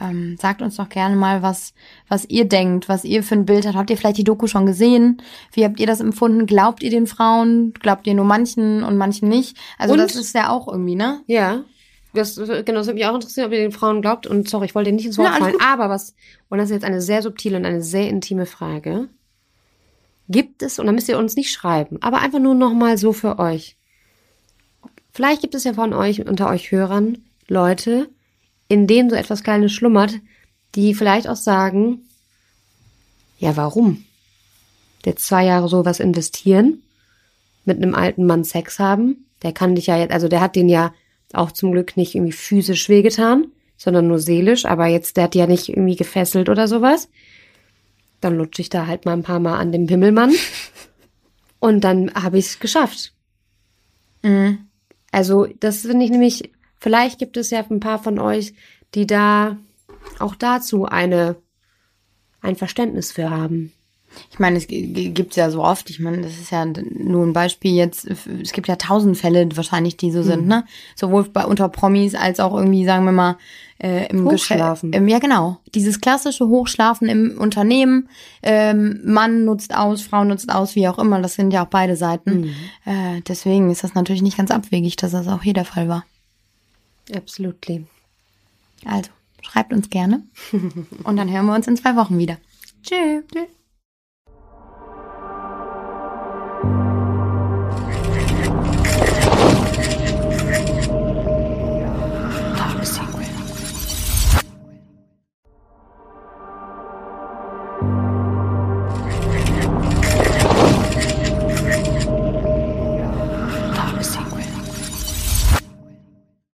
ähm, sagt uns doch gerne mal, was, was ihr denkt, was ihr für ein Bild habt. Habt ihr vielleicht die Doku schon gesehen? Wie habt ihr das empfunden? Glaubt ihr den Frauen? Glaubt ihr nur manchen und manchen nicht? Also Und- das ist ja auch irgendwie, ne? Ja. Das, genau, das würde mich auch interessieren, ob ihr den Frauen glaubt. Und sorry, ich wollte dir nicht ins Wort Ja, fallen. Aber was, und das ist jetzt eine sehr subtile und eine sehr intime Frage. Gibt es, und da müsst ihr uns nicht schreiben, aber einfach nur nochmal so für euch. Vielleicht gibt es ja von euch, unter euch Hörern, Leute, in denen so etwas Kleines schlummert, die vielleicht auch sagen, ja, warum? Jetzt zwei Jahre sowas investieren, mit einem alten Mann Sex haben, der kann dich ja jetzt, also der hat den ja auch zum Glück nicht irgendwie physisch wehgetan, sondern nur seelisch, aber jetzt, der hat ja nicht irgendwie gefesselt oder sowas. Dann lutsche ich da halt mal ein paar Mal an dem Himmelmann. (laughs) Und dann habe ich es geschafft. Also, das finde ich nämlich, vielleicht gibt es ja ein paar von euch, die da auch dazu eine, ein Verständnis für haben. Ich meine, es g- g- gibt's ja so oft. Ich meine, das ist ja nur ein Beispiel jetzt. Es gibt ja tausend Fälle wahrscheinlich, die so sind, ne? Sowohl bei unter Promis als auch irgendwie, sagen wir mal, äh, im Hochschlafen. Geschä- Im, ja, genau. Dieses klassische Hochschlafen im Unternehmen. Ähm, Mann nutzt aus, Frau nutzt aus, wie auch immer. Das sind ja auch beide Seiten. Äh, deswegen ist das natürlich nicht ganz abwegig, dass das auch hier der Fall war. Absolutely. Also, schreibt uns gerne. (laughs) Und dann hören wir uns in zwei Wochen wieder. Tschö.